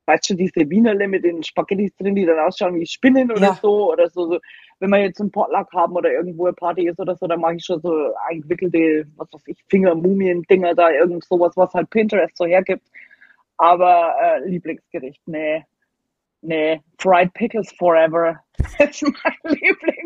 Speaker 2: weißt du, diese Wienerle mit den Spaghettis drin, die dann ausschauen wie Spinnen oder ja. so, oder so, so. Wenn wir jetzt einen Potluck haben oder irgendwo eine Party ist oder so, dann mache ich schon so eingewickelte, was weiß ich, Finger-Mumien-Dinger da, irgend sowas, was halt Pinterest so hergibt. Aber äh, Lieblingsgericht, nee. Nee, Fried Pickles Forever. Das ist mein Lieblingsessen.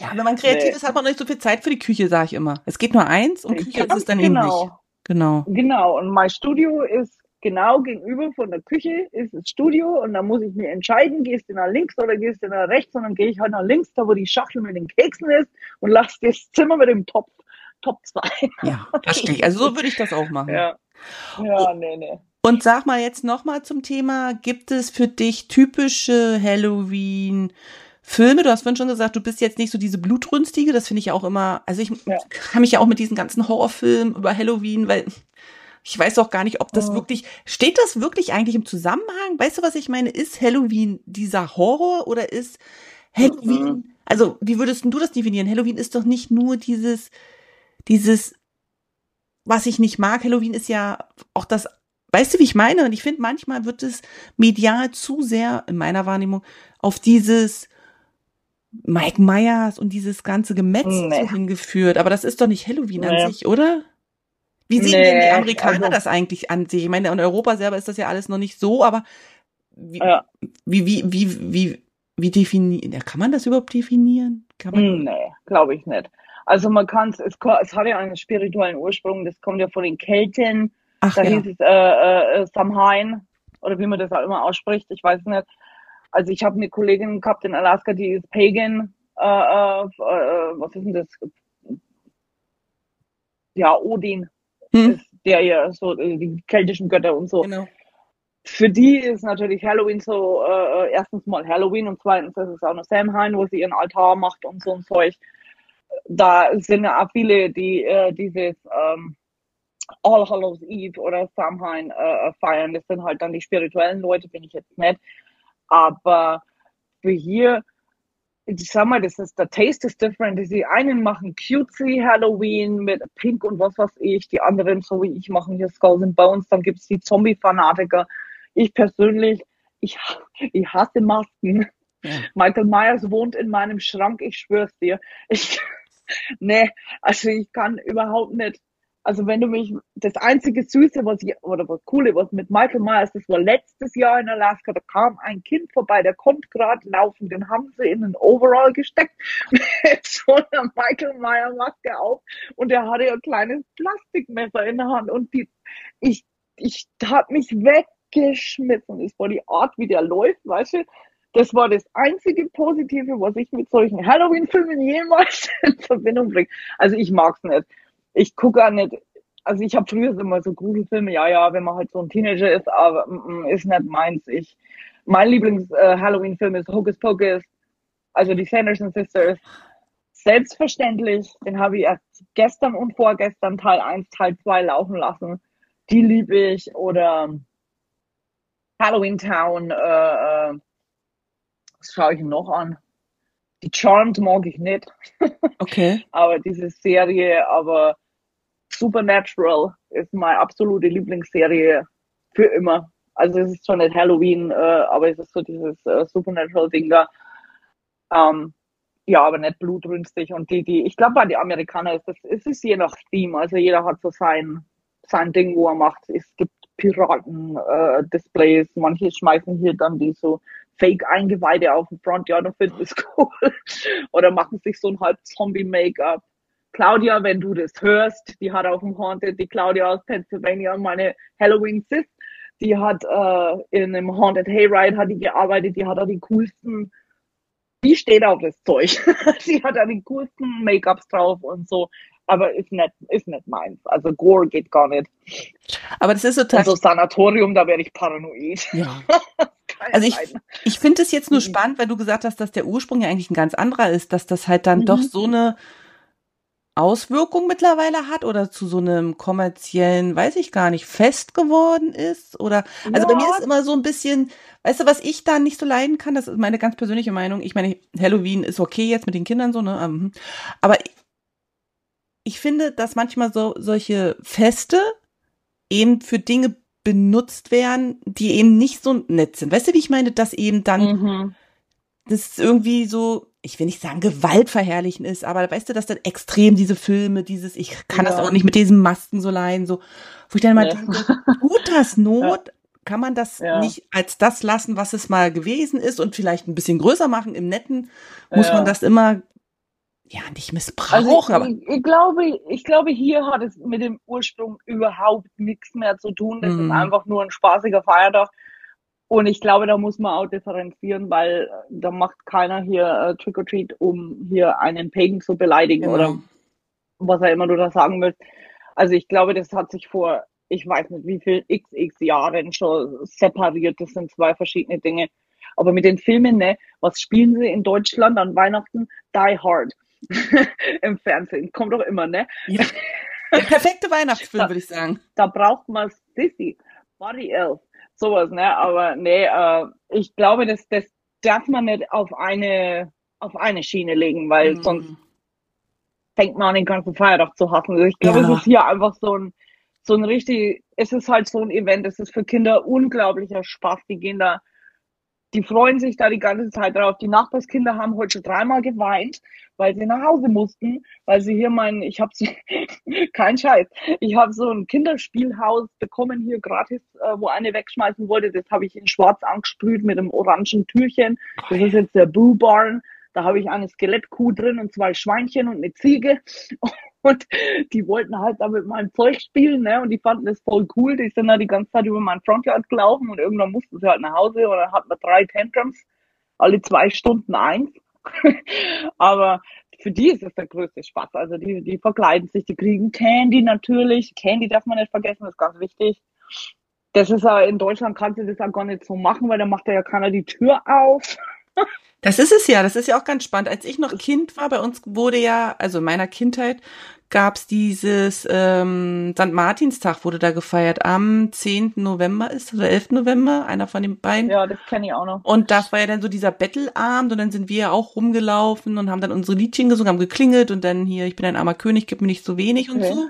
Speaker 1: Ja, wenn man kreativ nee. ist, hat man nicht so viel Zeit für die Küche, sage ich immer. Es geht nur eins und Küche ist es dann genau. eben nicht.
Speaker 2: Genau. Genau. Und mein Studio ist genau gegenüber von der Küche ist das Studio und da muss ich mir entscheiden, gehst du nach links oder gehst du nach rechts und dann gehe ich halt nach links, da wo die Schachtel mit den Keksen ist und lass das Zimmer mit dem Topf Top 2.
Speaker 1: Ja, verstehe ich. Also so würde ich das auch machen.
Speaker 2: Ja. Ja, nee, nee.
Speaker 1: Und sag mal jetzt nochmal zum Thema, gibt es für dich typische Halloween Filme? Du hast vorhin schon gesagt, du bist jetzt nicht so diese Blutrünstige, das finde ich ja auch immer, also ich ja. kann mich ja auch mit diesen ganzen Horrorfilmen über Halloween, weil ich weiß auch gar nicht, ob das oh. wirklich, steht das wirklich eigentlich im Zusammenhang? Weißt du, was ich meine? Ist Halloween dieser Horror oder ist Halloween, mhm. also wie würdest du das definieren? Halloween ist doch nicht nur dieses, dieses was ich nicht mag, Halloween ist ja auch das, weißt du, wie ich meine? Und ich finde, manchmal wird es medial zu sehr, in meiner Wahrnehmung, auf dieses Mike Myers und dieses ganze Gemetzel nee. hingeführt. Aber das ist doch nicht Halloween nee. an sich, oder? Wie sehen nee, denn die Amerikaner also, das eigentlich an sich? Ich meine, in Europa selber ist das ja alles noch nicht so, aber wie, ja. wie, wie, wie, wie, wie definieren, kann man das überhaupt definieren? Kann man,
Speaker 2: nee, glaube ich nicht. Also man kann es, es hat ja einen spirituellen Ursprung, das kommt ja von den Kelten. Ach, da ja. hieß es äh, äh, Samhain oder wie man das auch immer ausspricht, ich weiß nicht. Also ich habe eine Kollegin gehabt in Alaska, die ist Pagan. Äh, äh, äh, was ist denn das? Ja, Odin hm. ist der ja so äh, die keltischen Götter und so. Genau. Für die ist natürlich Halloween so äh, erstens mal Halloween und zweitens ist es auch noch Samhain, wo sie ihren Altar macht und so ein Zeug da sind ja auch viele, die äh, dieses ähm, All Hallows Eve oder Samhain äh, feiern. Das sind halt dann die spirituellen Leute, bin ich jetzt nicht. Aber für hier, ich sag mal, das ist, der Taste is different. Die einen machen cutesy Halloween mit Pink und was weiß ich. Die anderen, so wie ich, machen hier Skulls and Bones. Dann gibt es die Zombie-Fanatiker. Ich persönlich, ich, ich hasse Masken. Ja. Michael Myers wohnt in meinem Schrank, ich schwör's dir. Ich, nee, also ich kann überhaupt nicht. Also wenn du mich, das einzige Süße, was ich, oder was Coole, was mit Michael Myers, das war letztes Jahr in Alaska, da kam ein Kind vorbei, der kommt gerade laufen, den haben sie in einen Overall gesteckt, mit so einer Michael Myers Maske auf und der hatte ein kleines Plastikmesser in der Hand und die, ich, ich hab mich weggeschmissen. Das war die Art, wie der läuft, weißt du, das war das einzige Positive, was ich mit solchen Halloween-Filmen jemals in Verbindung bringe. Also ich mag's nicht. Ich gucke auch nicht. Also ich habe früher immer so Gruselfilme, ja, ja, wenn man halt so ein Teenager ist, aber mm, mm ist nicht meins. Ich, mein Lieblings-Halloween-Film äh, ist Hocus Pocus. Also die Sanderson Sisters, selbstverständlich, den habe ich erst gestern und vorgestern Teil 1, Teil 2 laufen lassen. Die liebe ich. Oder Halloween Town, äh, äh, was schaue ich noch an? Die Charmed mag ich nicht.
Speaker 1: Okay.
Speaker 2: aber diese Serie, aber Supernatural ist meine absolute Lieblingsserie für immer. Also es ist zwar nicht Halloween, äh, aber es ist so dieses äh, Supernatural-Ding da. Ähm, ja, aber nicht blutrünstig. Und die, die, ich glaube, bei den Amerikanern ist das, es ist je nach Team. Also jeder hat so sein, sein Ding, wo er macht. Es gibt Piraten-Displays. Äh, Manche schmeißen hier dann die so Fake-Eingeweide auf den Front. Ja, dann finden es cool. Oder machen sich so ein halb Zombie-Make-up. Claudia, wenn du das hörst, die hat auf dem Haunted, die Claudia aus Pennsylvania, meine Halloween Sis, die hat äh, in einem Haunted Hayride hat die gearbeitet, die hat da die coolsten, die steht auf das Zeug. sie hat da die coolsten Make-ups drauf und so aber ist nicht, ist nicht meins. Also Gore geht gar nicht.
Speaker 1: Aber das ist total.
Speaker 2: Also Sanatorium, da werde ich paranoid.
Speaker 1: Ja. also ich, ich finde es jetzt nur mhm. spannend, weil du gesagt hast, dass der Ursprung ja eigentlich ein ganz anderer ist, dass das halt dann mhm. doch so eine Auswirkung mittlerweile hat oder zu so einem kommerziellen, weiß ich gar nicht, fest geworden ist oder also ja. bei mir ist immer so ein bisschen, weißt du, was ich da nicht so leiden kann, das ist meine ganz persönliche Meinung. Ich meine, Halloween ist okay jetzt mit den Kindern so, ne, ähm, aber ich finde, dass manchmal so solche Feste eben für Dinge benutzt werden, die eben nicht so nett sind. Weißt du, wie ich meine, dass eben dann mhm. das irgendwie so, ich will nicht sagen gewaltverherrlichen ist, aber weißt du, dass dann extrem diese Filme, dieses, ich kann ja. das auch nicht mit diesen Masken so leihen, so, wo ich dann mal ja. denke, tut das Not? Ja. Kann man das nicht als das lassen, was es mal gewesen ist und vielleicht ein bisschen größer machen im Netten? Muss man das immer ja, nicht missbrauchen, also
Speaker 2: ich, aber. Ich, glaube, ich glaube, hier hat es mit dem Ursprung überhaupt nichts mehr zu tun. Das mm. ist mhm. einfach nur ein spaßiger Feiertag. Und ich glaube, da muss man auch differenzieren, weil äh, da macht keiner hier äh, Trick or Treat, um hier einen Pagan zu beleidigen genau. oder was er immer du da sagen willst. Also ich glaube, das hat sich vor, ich weiß nicht wie viel xx Jahren schon separiert. Das sind zwei verschiedene Dinge. Aber mit den Filmen, ne, was spielen sie in Deutschland an Weihnachten? Die Hard. im Fernsehen. Kommt doch immer, ne?
Speaker 1: Ja. Der perfekte Weihnachtsfilm, würde ich sagen.
Speaker 2: Da braucht man Sissy, Body Elf, sowas, ne? Aber nee, äh, ich glaube, das, das darf man nicht auf eine, auf eine Schiene legen, weil mhm. sonst fängt man an, den ganzen Feiertag zu hassen. Also ich glaube, ja. es ist hier einfach so ein, so ein richtig, es ist halt so ein Event, es ist für Kinder unglaublicher Spaß. Die gehen da die freuen sich da die ganze Zeit drauf. Die Nachbarskinder haben heute schon dreimal geweint, weil sie nach Hause mussten, weil sie hier meinen, ich habe so, kein Scheiß, ich habe so ein Kinderspielhaus bekommen hier gratis, äh, wo eine wegschmeißen wollte. Das habe ich in Schwarz angesprüht mit einem orangen Türchen. Das ist jetzt der Boo Barn. Da habe ich eine Skelettkuh drin und zwei Schweinchen und eine Ziege. Und die wollten halt da mit meinem Zeug spielen, ne? Und die fanden das voll cool. Die sind da die ganze Zeit über mein Frontyard gelaufen und irgendwann mussten sie halt nach Hause und dann hatten wir drei Tantrums, alle zwei Stunden eins. Aber für die ist es der größte Spaß. Also die, die verkleiden sich, die kriegen Candy natürlich. Candy darf man nicht vergessen, das ist ganz wichtig. Das ist ja in Deutschland kannst du das auch gar nicht so machen, weil da macht ja keiner die Tür auf.
Speaker 1: Das ist es ja, das ist ja auch ganz spannend. Als ich noch Kind war, bei uns wurde ja, also in meiner Kindheit, gab's dieses ähm, St. Martinstag wurde da gefeiert. Am 10. November ist oder 11. November, einer von den beiden.
Speaker 2: Ja, das kenne ich auch noch.
Speaker 1: Und das war ja dann so dieser Bettelabend und dann sind wir ja auch rumgelaufen und haben dann unsere Liedchen gesungen, haben geklingelt und dann hier, ich bin ein armer König, gib mir nicht so wenig okay. und so.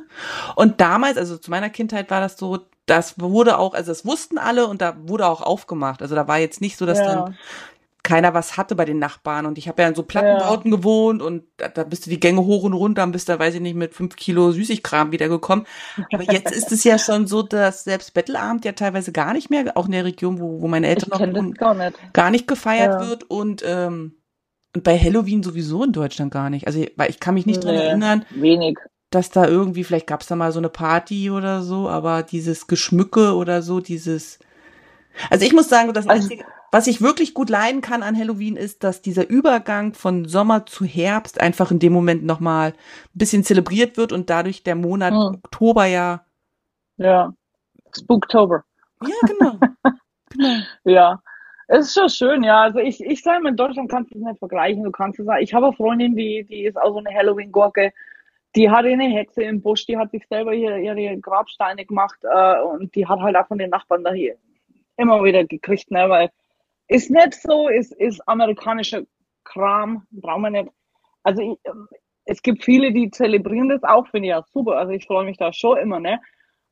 Speaker 1: Und damals, also zu meiner Kindheit war das so, das wurde auch, also das wussten alle und da wurde auch aufgemacht. Also da war jetzt nicht so, dass ja. dann keiner was hatte bei den Nachbarn. Und ich habe ja in so Plattenbauten ja. gewohnt und da, da bist du die Gänge hoch und runter und bist da, weiß ich nicht, mit fünf Kilo Süßigkram wiedergekommen. Aber jetzt ist es ja schon so, dass selbst Bettelabend ja teilweise gar nicht mehr, auch in der Region, wo, wo meine Eltern noch wohnen, gar nicht. gar nicht gefeiert ja. wird und ähm, und bei Halloween sowieso in Deutschland gar nicht. Also, weil ich kann mich nicht nee, dran erinnern.
Speaker 2: Wenig.
Speaker 1: Dass da irgendwie, vielleicht gab es da mal so eine Party oder so, aber dieses Geschmücke oder so, dieses. Also ich muss sagen, das also, Einzige, was ich wirklich gut leiden kann an Halloween ist, dass dieser Übergang von Sommer zu Herbst einfach in dem Moment nochmal ein bisschen zelebriert wird und dadurch der Monat hm. Oktober ja.
Speaker 2: Ja. Spooktober.
Speaker 1: Ja, genau.
Speaker 2: genau. Ja. Es ist schon schön, ja. Also ich, ich sage mal, in Deutschland kannst du es nicht vergleichen. Du kannst es sagen, ich habe eine Freundin, die, die ist auch so eine Halloween-Gurke. Die hatte eine Hexe im Busch, die hat sich selber hier ihre Grabsteine gemacht äh, und die hat halt auch von den Nachbarn da hier immer wieder gekriegt, ne, weil ist nicht so, ist, ist amerikanischer Kram, brauchen wir nicht. Also ich, es gibt viele, die zelebrieren das auch, finde ich ja super. Also ich freue mich da schon immer, ne?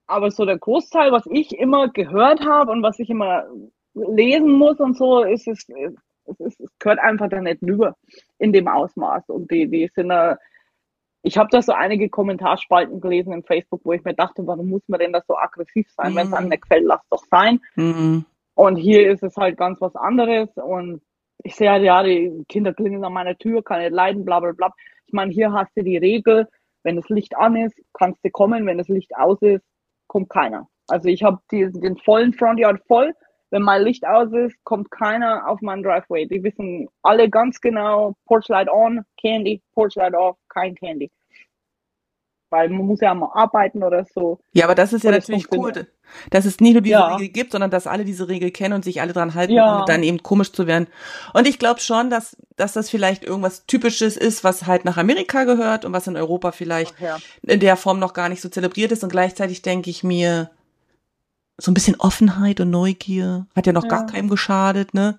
Speaker 2: Aber so der Großteil, was ich immer gehört habe und was ich immer lesen muss und so, ist es, es, ist, es gehört einfach da nicht rüber in dem Ausmaß. Und die, die sind da, ich habe da so einige Kommentarspalten gelesen im Facebook, wo ich mir dachte, warum muss man denn da so aggressiv sein? Mhm. Wenn es einem nicht gefällt, lass doch sein. Mhm. Und hier ist es halt ganz was anderes. Und ich sehe halt, ja, die Kinder klingeln an meiner Tür, kann nicht leiden, bla bla bla. Ich meine, hier hast du die Regel, wenn das Licht an ist, kannst du kommen, wenn das Licht aus ist, kommt keiner. Also ich habe den vollen Frontyard voll wenn mein Licht aus ist, kommt keiner auf meinen Driveway. Die wissen alle ganz genau, Porchlight on, Candy, Porchlight off, kein Candy. Weil man muss ja mal arbeiten oder so.
Speaker 1: Ja, aber das ist ja natürlich cool, dass es nicht nur diese ja. Regel gibt, sondern dass alle diese Regel kennen und sich alle dran halten, ja. um dann eben komisch zu werden. Und ich glaube schon, dass, dass das vielleicht irgendwas Typisches ist, was halt nach Amerika gehört und was in Europa vielleicht ja. in der Form noch gar nicht so zelebriert ist. Und gleichzeitig denke ich mir, so ein bisschen Offenheit und Neugier. Hat ja noch gar keinem geschadet, ne?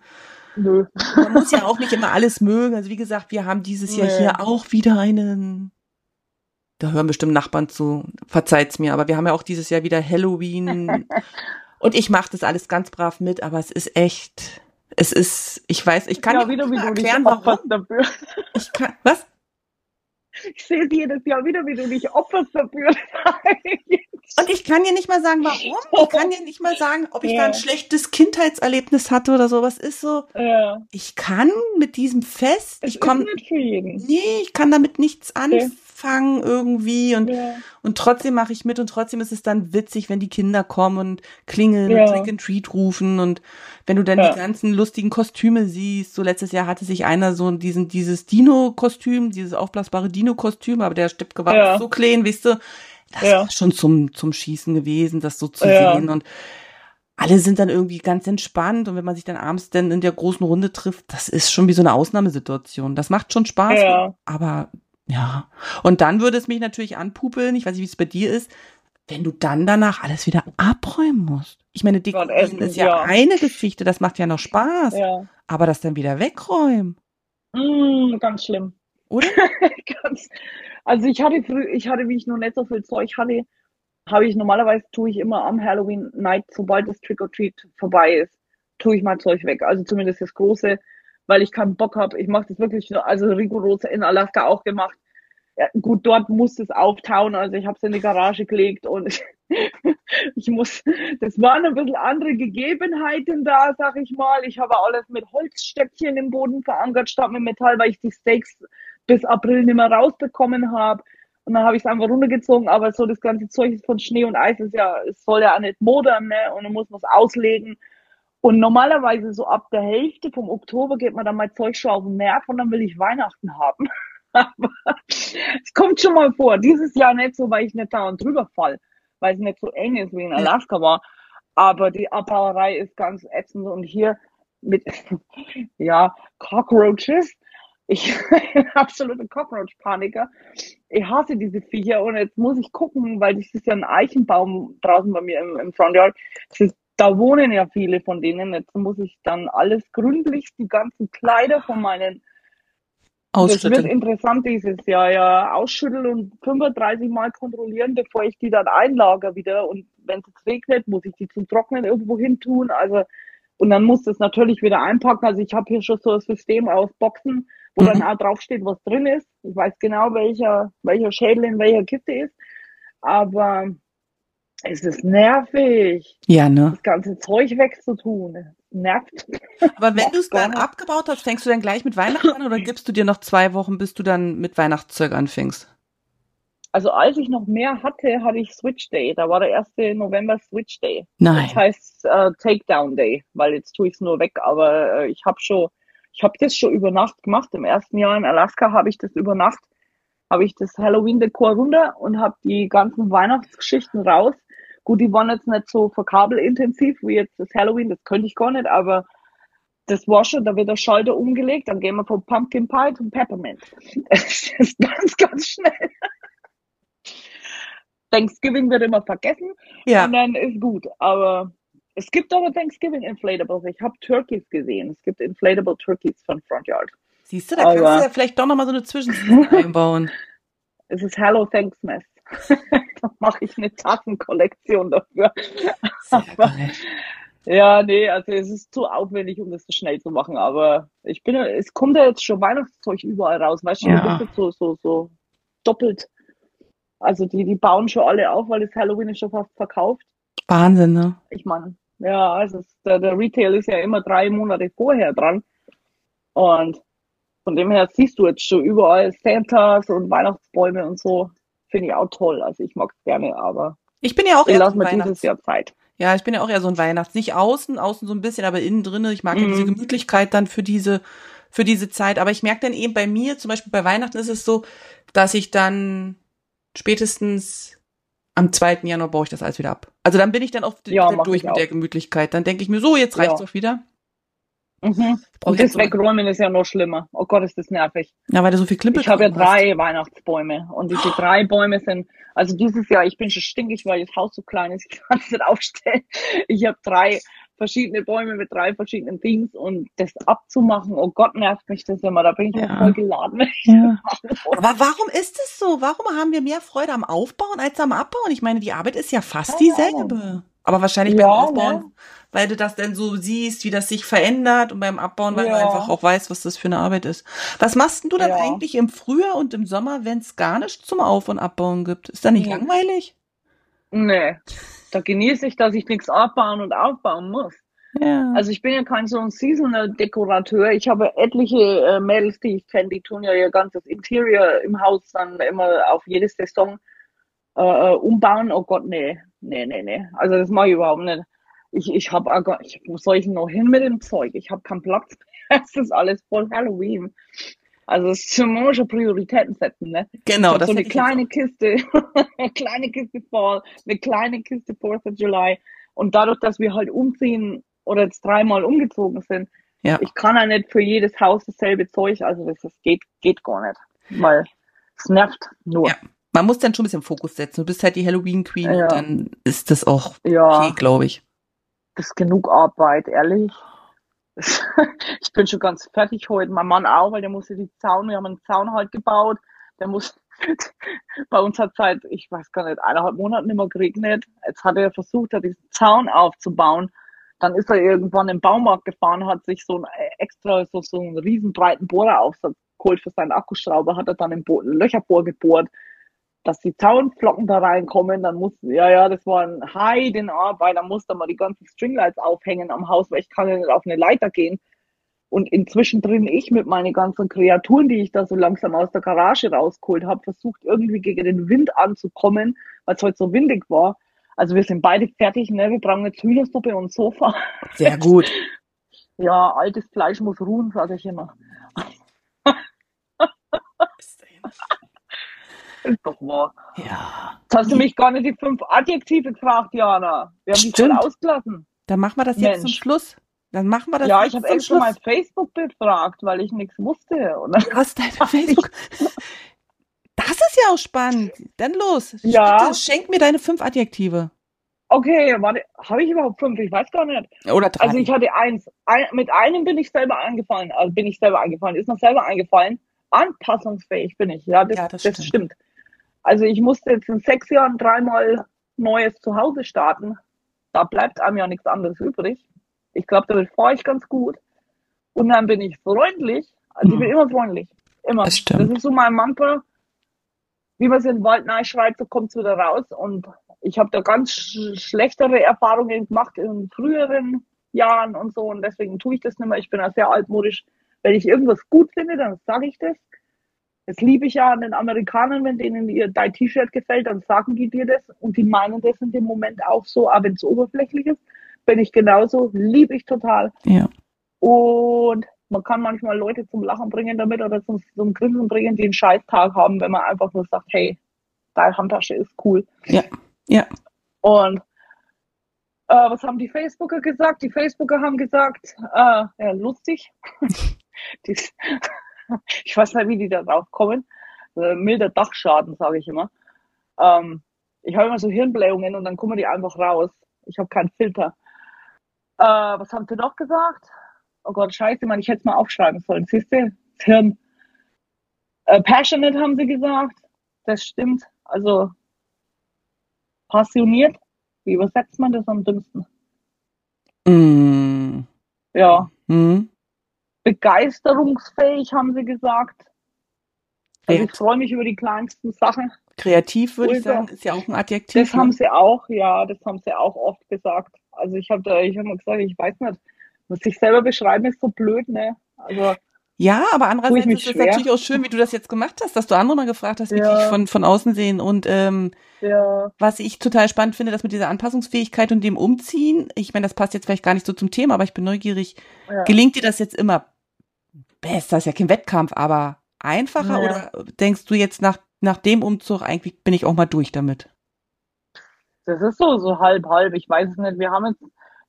Speaker 1: Nö. Man muss ja auch nicht immer alles mögen. Also wie gesagt, wir haben dieses Jahr nee. hier auch wieder einen. Da hören bestimmt Nachbarn zu. Verzeiht's mir, aber wir haben ja auch dieses Jahr wieder Halloween. und ich mache das alles ganz brav mit, aber es ist echt. Es ist, ich weiß, ich kann ja, wieder, nicht erklären, warum. Dafür. Ich kann, was?
Speaker 2: Ich sehe es jedes Jahr wieder, wie du dich opferst dafür.
Speaker 1: Und ich kann dir nicht mal sagen, warum. Ich kann dir nicht mal sagen, ob ich ja. da ein schlechtes Kindheitserlebnis hatte oder sowas. Ist so. Ja. Ich kann mit diesem Fest, es ich komme. Nee, ich kann damit nichts anfangen okay. irgendwie und ja. und trotzdem mache ich mit und trotzdem ist es dann witzig, wenn die Kinder kommen und klingeln und Trick and Treat rufen und wenn du dann die ganzen lustigen Kostüme siehst. So letztes Jahr hatte sich einer so diesen dieses Dino-Kostüm, dieses aufblasbare Dino-Kostüm, aber der Stipp war so klein, weißt du das ja. war schon zum, zum Schießen gewesen, das so zu ja. sehen. Und alle sind dann irgendwie ganz entspannt. Und wenn man sich dann abends dann in der großen Runde trifft, das ist schon wie so eine Ausnahmesituation. Das macht schon Spaß. Ja. Aber ja. Und dann würde es mich natürlich anpupeln, ich weiß nicht, wie es bei dir ist, wenn du dann danach alles wieder abräumen musst. Ich meine, Dekorieren ist ja, ja, eine Geschichte, das macht ja noch Spaß. Ja. Aber das dann wieder wegräumen.
Speaker 2: Mm, ganz schlimm. Oder? ganz, also ich hatte früh, ich hatte, wie ich noch nicht so viel Zeug hatte, habe ich normalerweise tue ich immer am Halloween Night, sobald das Trick or Treat vorbei ist, tue ich mein Zeug weg. Also zumindest das große, weil ich keinen Bock habe. Ich mache das wirklich nur, also rigoros in Alaska auch gemacht. Ja, gut, dort muss es auftauen, also ich habe es in die Garage gelegt und ich, muss, das waren ein bisschen andere Gegebenheiten da, sag ich mal. Ich habe alles mit Holzstöckchen im Boden verankert statt mit Metall, weil ich die Steaks bis April nicht mehr rausbekommen habe. Und dann habe ich es einfach runtergezogen, aber so das ganze Zeug von Schnee und Eis ist ja, es soll ja auch nicht modern, ne? Und dann muss man es auslegen. Und normalerweise so ab der Hälfte vom Oktober geht man dann mein Zeug schon auf den Nerv und dann will ich Weihnachten haben. aber es kommt schon mal vor. Dieses Jahr nicht so, weil ich nicht da und drüber fall, weil es nicht so eng ist wie in Alaska war. Aber die Abbauerei ist ganz ätzend und hier mit, ja, Cockroaches ich bin absolute Cockroach-Paniker. Ich hasse diese Viecher und jetzt muss ich gucken, weil das ist ja ein Eichenbaum draußen bei mir im, im Frontyard. Ist, da wohnen ja viele von denen. Jetzt muss ich dann alles gründlich, die ganzen Kleider von meinen das wird interessant dieses Jahr, ja. Ausschütteln und 35 Mal kontrollieren, bevor ich die dann einlager wieder. Und wenn es regnet, muss ich die zum Trocknen irgendwo hin tun. Also, und dann muss das natürlich wieder einpacken. Also ich habe hier schon so ein System aus Boxen wo mhm. dann auch draufsteht, was drin ist. Ich weiß genau, welcher, welcher Schädel in welcher Kiste ist. Aber es ist nervig.
Speaker 1: Ja, ne?
Speaker 2: Das ganze Zeug wegzutun. Nervt.
Speaker 1: Aber wenn du es dann abgebaut hast, fängst du dann gleich mit Weihnachten an oder gibst du dir noch zwei Wochen, bis du dann mit Weihnachtszeug anfängst?
Speaker 2: Also als ich noch mehr hatte, hatte ich Switch Day. Da war der 1. November Switch Day.
Speaker 1: Nein.
Speaker 2: Das heißt äh, Takedown Day, weil jetzt tue ich es nur weg. Aber äh, ich habe schon ich habe das schon über Nacht gemacht. Im ersten Jahr in Alaska habe ich das über Nacht, habe ich das Halloween-Dekor runter und habe die ganzen Weihnachtsgeschichten raus. Gut, die waren jetzt nicht so verkabelintensiv wie jetzt das Halloween, das könnte ich gar nicht, aber das war schon, da wird der Schalter umgelegt, dann gehen wir von Pumpkin Pie zum Peppermint. Das ist ganz, ganz schnell. Thanksgiving wird immer vergessen
Speaker 1: Ja.
Speaker 2: und dann ist gut. Aber es gibt aber Thanksgiving Inflatables. Ich habe Turkeys gesehen. Es gibt Inflatable Turkeys von Front Yard.
Speaker 1: Siehst du, da kannst
Speaker 2: Aber-
Speaker 1: du ja vielleicht doch nochmal so eine Zwischenseason einbauen.
Speaker 2: Es ist Hello Thanksmas. Da mache ich eine Tassenkollektion dafür.
Speaker 1: Geil.
Speaker 2: Ja, nee, also es ist zu aufwendig, um das so schnell zu machen. Aber ich bin, es kommt ja jetzt schon Weihnachtszeug überall raus. Weißt du,
Speaker 1: Ja.
Speaker 2: das ist jetzt so, so, so doppelt. Also die, die bauen schon alle auf, weil das Halloween ist schon fast verkauft.
Speaker 1: Wahnsinn, ne?
Speaker 2: Ich meine, ja, also es, der, der Retail ist ja immer drei Monate vorher dran. Und von dem her siehst du jetzt schon überall Santas und Weihnachtsbäume und so. Finde ich auch toll. Also ich mag es gerne, aber
Speaker 1: Ich bin ja auch eher so ein
Speaker 2: dieses. Jahr Zeit.
Speaker 1: Ja, ich bin ja auch eher so ein Weihnachts... Nicht außen, außen so ein bisschen, aber innen drinne. Ich mag ja
Speaker 2: Mhm.
Speaker 1: diese Gemütlichkeit dann für diese, für diese Zeit. Aber ich merke dann eben bei mir, zum Beispiel bei Weihnachten ist es so, dass ich dann spätestens am 2. Januar baue ich das alles wieder ab. Also dann bin ich dann auch
Speaker 2: Ja,
Speaker 1: durch mit
Speaker 2: auch.
Speaker 1: der Gemütlichkeit. Dann denke ich mir so, jetzt reicht's
Speaker 2: Ja.
Speaker 1: auch wieder.
Speaker 2: Mhm. Und das Wegräumen ist ja noch schlimmer. Oh Gott, ist das nervig.
Speaker 1: ja, weil du so viel Klimpel
Speaker 2: Ich habe ja drei Weihnachtsbäume und diese drei Bäume sind, also dieses Jahr, ich bin schon stinkig, weil das Haus so klein ist, ich kann es nicht aufstellen. Ich habe drei verschiedene Bäume mit drei verschiedenen Themes und das abzumachen, oh Gott, nervt mich das immer. Da bin ich
Speaker 1: Ja.
Speaker 2: voll geladen.
Speaker 1: Ja. Aber warum ist es so? Warum haben wir mehr Freude am Aufbauen als am Abbauen? Ich meine, die Arbeit ist ja fast dieselbe. Aber wahrscheinlich
Speaker 2: Ja,
Speaker 1: beim Aufbauen,
Speaker 2: ne?
Speaker 1: Weil du das dann so siehst, wie das sich verändert und beim Abbauen, weil du
Speaker 2: Ja.
Speaker 1: einfach auch weißt, was das für eine Arbeit ist. Was machst denn du dann
Speaker 2: Ja.
Speaker 1: eigentlich im Frühjahr und im Sommer, wenn es gar nichts zum Auf- und Abbauen gibt? Ist da nicht
Speaker 2: Nee.
Speaker 1: langweilig?
Speaker 2: Nee, da genieße ich, dass ich nichts abbauen und aufbauen muss.
Speaker 1: Ja.
Speaker 2: Also ich bin ja kein so ein Seasonal-Dekorateur. Ich habe etliche äh, Mädels, die ich kenne, die tun ja ihr ganzes Interior im Haus dann immer auf jede Saison äh, äh, umbauen. Oh Gott, nee, nee, nee, nee. Also das mache ich überhaupt nicht. Ich, ich habe auch gar, ich, wo soll ich denn noch hin mit dem Zeug? Ich habe keinen Platz mehr. Es ist alles voll Halloween. Also es ist schon Prioritäten setzen, ne?
Speaker 1: genau,
Speaker 2: ich
Speaker 1: das
Speaker 2: so eine kleine Kiste, eine kleine Kiste Fall, eine kleine Kiste Fourth of July. Und dadurch, dass wir halt umziehen oder jetzt dreimal umgezogen sind,
Speaker 1: Ja.
Speaker 2: ich kann ja nicht für jedes Haus dasselbe Zeug, also das, das geht, geht gar nicht. Weil es nervt nur.
Speaker 1: Ja. Man muss dann schon ein bisschen Fokus setzen. Du bist halt die Halloween Queen
Speaker 2: Ja.
Speaker 1: und dann ist das auch
Speaker 2: Ja,
Speaker 1: okay, glaube ich.
Speaker 2: Das ist genug Arbeit, ehrlich. Ich bin schon ganz fertig heute. Mein Mann auch, weil der musste die Zaun, wir haben einen Zaun halt gebaut. Der muss, bei uns hat seit, ich weiß gar nicht, eineinhalb Monaten immer geregnet. Jetzt hat er versucht, da diesen Zaun aufzubauen. Dann ist er irgendwann im Baumarkt gefahren, hat sich so ein extra, so, so einen riesen breiten Bohreraufsatz geholt für seinen Akkuschrauber, hat er dann im Bo Löcherbohr gebohrt, dass die Zaunflocken da reinkommen. Dann muss, ja, ja, das war ein Heidenarbeit. Da musste man die ganzen Stringlights aufhängen am Haus, weil ich kann ja nicht auf eine Leiter gehen. Und inzwischen drin ich mit meinen ganzen Kreaturen, die ich da so langsam aus der Garage rausgeholt habe, versucht irgendwie gegen den Wind anzukommen, weil es heute so windig war. Also wir sind beide fertig, ne? Wir brauchen jetzt Hühnersuppe und Sofa.
Speaker 1: Sehr gut.
Speaker 2: Ja, altes Fleisch muss ruhen, sage ich immer. Ist doch wahr.
Speaker 1: Ja.
Speaker 2: Jetzt hast du mich gar nicht die fünf Adjektive gefragt, Jana. Wir haben
Speaker 1: Stimmt.
Speaker 2: ausgelassen.
Speaker 1: Dann machen wir das jetzt zum
Speaker 2: Mensch.
Speaker 1: Schluss. Dann machen wir das
Speaker 2: Ja, ich habe extra
Speaker 1: Schluss.
Speaker 2: mal Facebook befragt, weil ich nichts wusste. Dann,
Speaker 1: Du hast deine Facebook. Das ist ja auch spannend. Dann los.
Speaker 2: Ja.
Speaker 1: Bitte, schenk mir deine fünf Adjektive.
Speaker 2: okay, warte, habe ich überhaupt fünf? Ich weiß gar nicht.
Speaker 1: Oder drei.
Speaker 2: Also ich hatte eins. Ein, mit einem bin ich selber eingefallen. Also bin ich selber eingefallen. Ist mir selber eingefallen. Anpassungsfähig bin ich. Ja, das,
Speaker 1: Ja, das
Speaker 2: das,
Speaker 1: stimmt.
Speaker 2: stimmt. Also ich musste jetzt in sechs Jahren dreimal neues Zuhause starten. Da bleibt einem ja nichts anderes übrig. Ich glaube, damit fahre ich ganz gut. Und dann bin ich freundlich. Also ich bin immer freundlich. Immer.
Speaker 1: Das stimmt.
Speaker 2: ist so mein Mantra. Wie man es in den Wald schreit, so kommt es wieder raus. Und ich habe da ganz sch schlechtere Erfahrungen gemacht in früheren Jahren und so. Und deswegen tue ich das nicht mehr. Ich bin ja sehr altmodisch. Wenn ich irgendwas gut finde, dann sage ich das. Das liebe ich ja an den Amerikanern, wenn denen ihr dein T-Shirt gefällt, dann sagen die dir das und die meinen das in dem Moment auch so, aber wenn es oberflächlich ist, bin ich genauso, liebe ich total.
Speaker 1: Ja.
Speaker 2: Und man kann manchmal Leute zum Lachen bringen damit oder zum, zum Grinsen bringen, die einen Scheißtag haben, wenn man einfach nur sagt, hey, deine Handtasche ist cool.
Speaker 1: Ja. Ja.
Speaker 2: Und Äh, was haben die Facebooker gesagt? Die Facebooker haben gesagt, äh, ja, lustig. Dies, ich weiß nicht, wie die da drauf kommen. Äh, milder Dachschaden, sage ich immer. Ähm, ich habe immer so Hirnblähungen und dann kommen die einfach raus. Ich habe keinen Filter. Äh, was haben sie noch gesagt? Oh Gott, scheiße, man, ich hätte es mal aufschreiben sollen. Siehst du? Das Hirn. Äh, passionate haben sie gesagt. Das stimmt. Also passioniert. Wie übersetzt man das am dümmsten?
Speaker 1: Mm.
Speaker 2: Ja.
Speaker 1: Mm.
Speaker 2: Begeisterungsfähig haben sie gesagt. Also ich freue mich über die kleinsten Sachen.
Speaker 1: Kreativ würde ich sagen, ist ja auch ein Adjektiv.
Speaker 2: Das haben
Speaker 1: ne?
Speaker 2: sie auch, ja, das haben sie auch oft gesagt. Also ich habe da, ich habe mal gesagt, ich weiß nicht, was sich selber beschreiben ist so blöd, ne? Also
Speaker 1: Ja, aber andererseits ist es natürlich auch schön, wie du das jetzt gemacht hast, dass du andere mal gefragt hast, wie
Speaker 2: Ja.
Speaker 1: die von, von außen sehen. Und ähm,
Speaker 2: ja,
Speaker 1: was ich total spannend finde, dass mit dieser Anpassungsfähigkeit und dem Umziehen, ich meine, das passt jetzt vielleicht gar nicht so zum Thema, aber ich bin neugierig,
Speaker 2: ja.
Speaker 1: gelingt dir das jetzt immer Ist ja kein Wettkampf, aber einfacher
Speaker 2: Ja.
Speaker 1: oder denkst du jetzt nach, nach dem Umzug, eigentlich bin ich auch mal durch damit?
Speaker 2: Das ist so, so halb, halb. Ich weiß es nicht. Wir haben jetzt,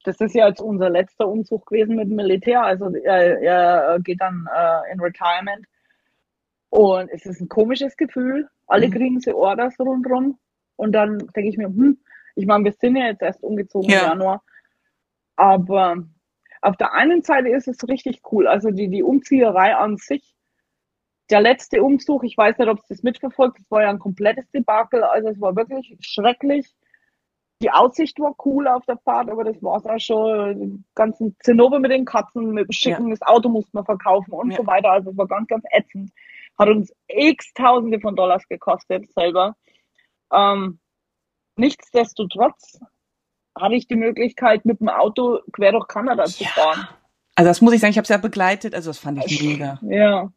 Speaker 2: das ist ja jetzt unser letzter Umzug gewesen mit dem Militär. Also er, er geht dann äh, in Retirement. Und es ist ein komisches Gefühl. Alle
Speaker 1: Mhm.
Speaker 2: kriegen sie Orders rundherum. Und dann denke ich mir, hm, ich meine, wir sind ja jetzt erst umgezogen
Speaker 1: Ja.
Speaker 2: im Januar. Aber auf der einen Seite ist es richtig cool. Also die, die Umzieherei an sich. Der letzte Umzug, ich weiß nicht, ob es das mitverfolgt, das war ja ein komplettes Debakel. Also es war wirklich schrecklich. Die Aussicht war cool auf der Fahrt, aber das war's auch schon. Die ganzen Zinnober mit den Katzen, mit dem Schicken, das Auto musste man verkaufen und
Speaker 1: Ja.
Speaker 2: so weiter. Also es war ganz, ganz ätzend. Hat uns x Tausende von Dollars gekostet selber. Ähm, nichtsdestotrotz hatte ich die Möglichkeit, mit dem Auto quer durch Kanada zu
Speaker 1: Ja.
Speaker 2: fahren.
Speaker 1: Also das muss ich sagen, ich habe es ja begleitet, also das fand ich mega.
Speaker 2: Ja.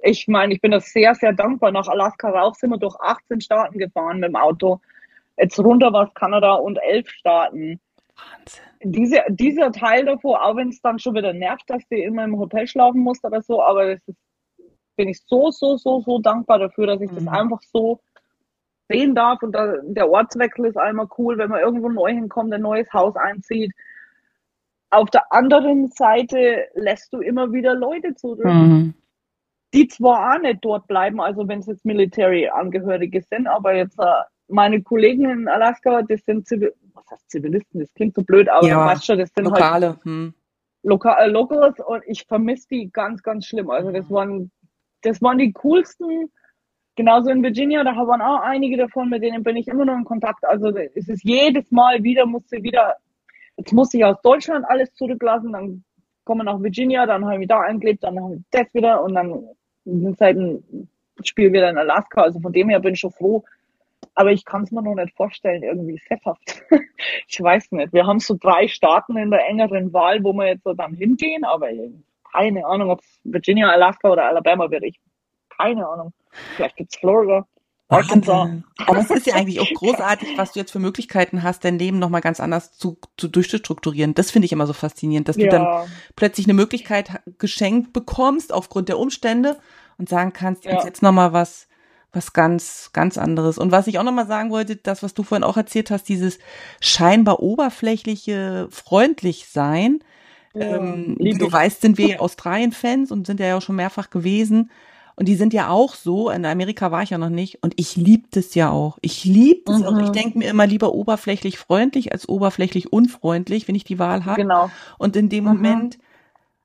Speaker 2: Ich meine, ich bin das sehr, sehr dankbar. Nach Alaska rauf sind wir durch 18 Staaten gefahren mit dem Auto. Jetzt runter war es Kanada und elf Staaten.
Speaker 1: Wahnsinn.
Speaker 2: Diese, dieser Teil davor, auch wenn es dann schon wieder nervt, dass du immer im Hotel schlafen musst oder so, aber das ist, bin ich so, so, so, so dankbar dafür, dass ich das
Speaker 1: Mhm.
Speaker 2: einfach so sehen darf. Und da, der Ortswechsel ist einmal cool, wenn man irgendwo neu hinkommt, ein neues Haus einzieht. Auf der anderen Seite lässt du immer wieder Leute zurück
Speaker 1: Mhm.
Speaker 2: die zwar auch nicht dort bleiben, also wenn es jetzt Military-Angehörige sind, aber jetzt äh, meine Kollegen in Alaska, das sind Zivil was heißt Zivilisten, das klingt so blöd, aber
Speaker 1: Ja,
Speaker 2: weißt schon, das sind halt
Speaker 1: Lokale. Hm.
Speaker 2: Loka äh, Locals und ich vermisse die ganz, ganz schlimm. Also das waren, das waren die coolsten. Genauso in Virginia, da waren auch einige davon, mit denen bin ich immer noch in Kontakt. Also es ist jedes Mal wieder, musste wieder, jetzt musste ich aus Deutschland alles zurücklassen, dann kommen nach Virginia, dann habe ich da eingelebt, dann habe ich das wieder und dann sind seit ein Spiel wieder in Alaska. Also von dem her bin ich schon froh. Aber ich kann es mir noch nicht vorstellen, irgendwie sesshaft. ich weiß nicht. Wir haben so drei Staaten in der engeren Wahl, wo wir jetzt so dann hingehen, aber keine Ahnung, ob es Virginia, Alaska oder Alabama wird. Ich keine Ahnung. Vielleicht gibt's Florida, Arkansas.
Speaker 1: Aber es ist ja eigentlich auch großartig, was du jetzt für Möglichkeiten hast, dein Leben nochmal ganz anders zu, zu durchzustrukturieren. Das finde ich immer so faszinierend, dass du dann
Speaker 2: Ja,
Speaker 1: plötzlich eine Möglichkeit geschenkt bekommst aufgrund der Umstände und sagen kannst,
Speaker 2: Ja.
Speaker 1: jetzt, jetzt nochmal was, was ganz, ganz anderes. Und was ich auch nochmal sagen wollte, das, was du vorhin auch erzählt hast, dieses scheinbar oberflächliche freundlich sein.
Speaker 2: ja,
Speaker 1: ähm, du weißt, sind wir Australien-Fans und sind ja auch schon mehrfach gewesen. Und die sind ja auch so, in Amerika war ich ja noch nicht, und ich lieb das ja auch. Ich lieb das auch.
Speaker 2: Mhm.
Speaker 1: Ich denke mir immer lieber oberflächlich freundlich als oberflächlich unfreundlich, wenn ich die Wahl habe.
Speaker 2: Genau.
Speaker 1: Und in dem
Speaker 2: Mhm.
Speaker 1: Moment,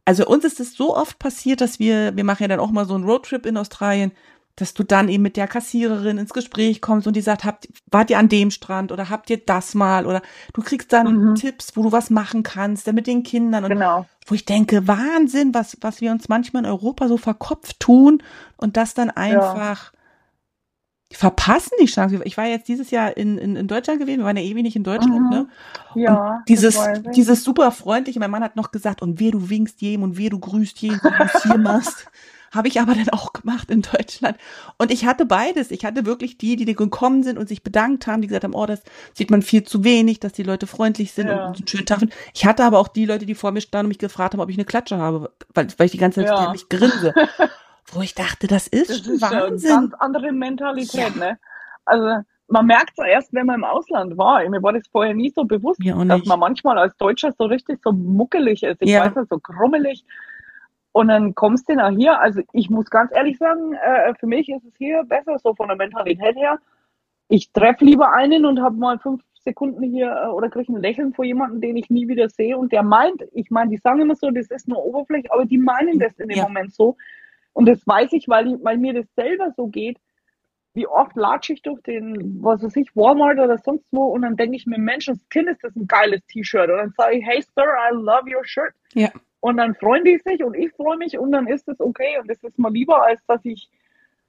Speaker 1: also uns ist es so oft passiert, dass wir, wir machen ja dann auch mal so einen Roadtrip in Australien, dass du dann eben mit der Kassiererin ins Gespräch kommst und die sagt, habt, wart ihr an dem Strand oder habt ihr das mal oder du kriegst dann
Speaker 2: Mhm.
Speaker 1: Tipps, wo du was machen kannst, dann mit den Kindern und
Speaker 2: Genau.
Speaker 1: wo ich denke, Wahnsinn, was, was wir uns manchmal in Europa so verkopft tun und das dann einfach verpassen die Chance. Ich war jetzt dieses Jahr in, in, in Deutschland gewesen, wir waren ja ewig nicht in Deutschland,
Speaker 2: Mhm.
Speaker 1: ne?
Speaker 2: Ja.
Speaker 1: Und dieses, dieses super freundliche, mein Mann hat noch gesagt, und wer du winkst jedem und wer du grüßt jedem, wie du es hier machst. Habe ich aber dann auch gemacht in Deutschland. Und ich hatte beides. Ich hatte wirklich die, die gekommen sind und sich bedankt haben, die gesagt haben, oh, das sieht man viel zu wenig, dass die Leute freundlich sind
Speaker 2: Ja.
Speaker 1: und einen schönen Tag finden. Ich hatte aber auch die Leute, die vor mir standen und mich gefragt haben, ob ich eine Klatsche habe, weil, weil ich die ganze Zeit
Speaker 2: Ja.
Speaker 1: ständig grinse. Wo ich dachte, das ist
Speaker 2: Das ist ja eine
Speaker 1: Wahnsinn.
Speaker 2: ganz andere Mentalität, ne? Also man merkt es erst, wenn man im Ausland war. Mir war das vorher nie so bewusst, dass man manchmal als Deutscher so richtig so muckelig ist. Ich ja. weiß nicht, so krummelig. Und dann kommst du nach hier. Also ich muss ganz ehrlich sagen, äh, für mich ist es hier besser, so von der Mentalität her. Ich treffe lieber einen und habe mal fünf Sekunden hier äh, oder kriege ein Lächeln vor jemandem, den ich nie wieder sehe. Und der meint, ich meine, die sagen immer so, das ist nur Oberfläche, aber die meinen das in dem ja. Moment so. Und das weiß ich, weil, weil mir das selber so geht wie oft latsche ich durch den, was weiß ich, Walmart oder sonst wo und dann denke ich mir, Mensch, das Kind ist das ein geiles T-Shirt. Und dann sage ich, hey Sir, I love your shirt.
Speaker 1: Ja.
Speaker 2: Und dann freuen die sich und ich freue mich und dann ist es okay. Und das ist mal lieber, als dass ich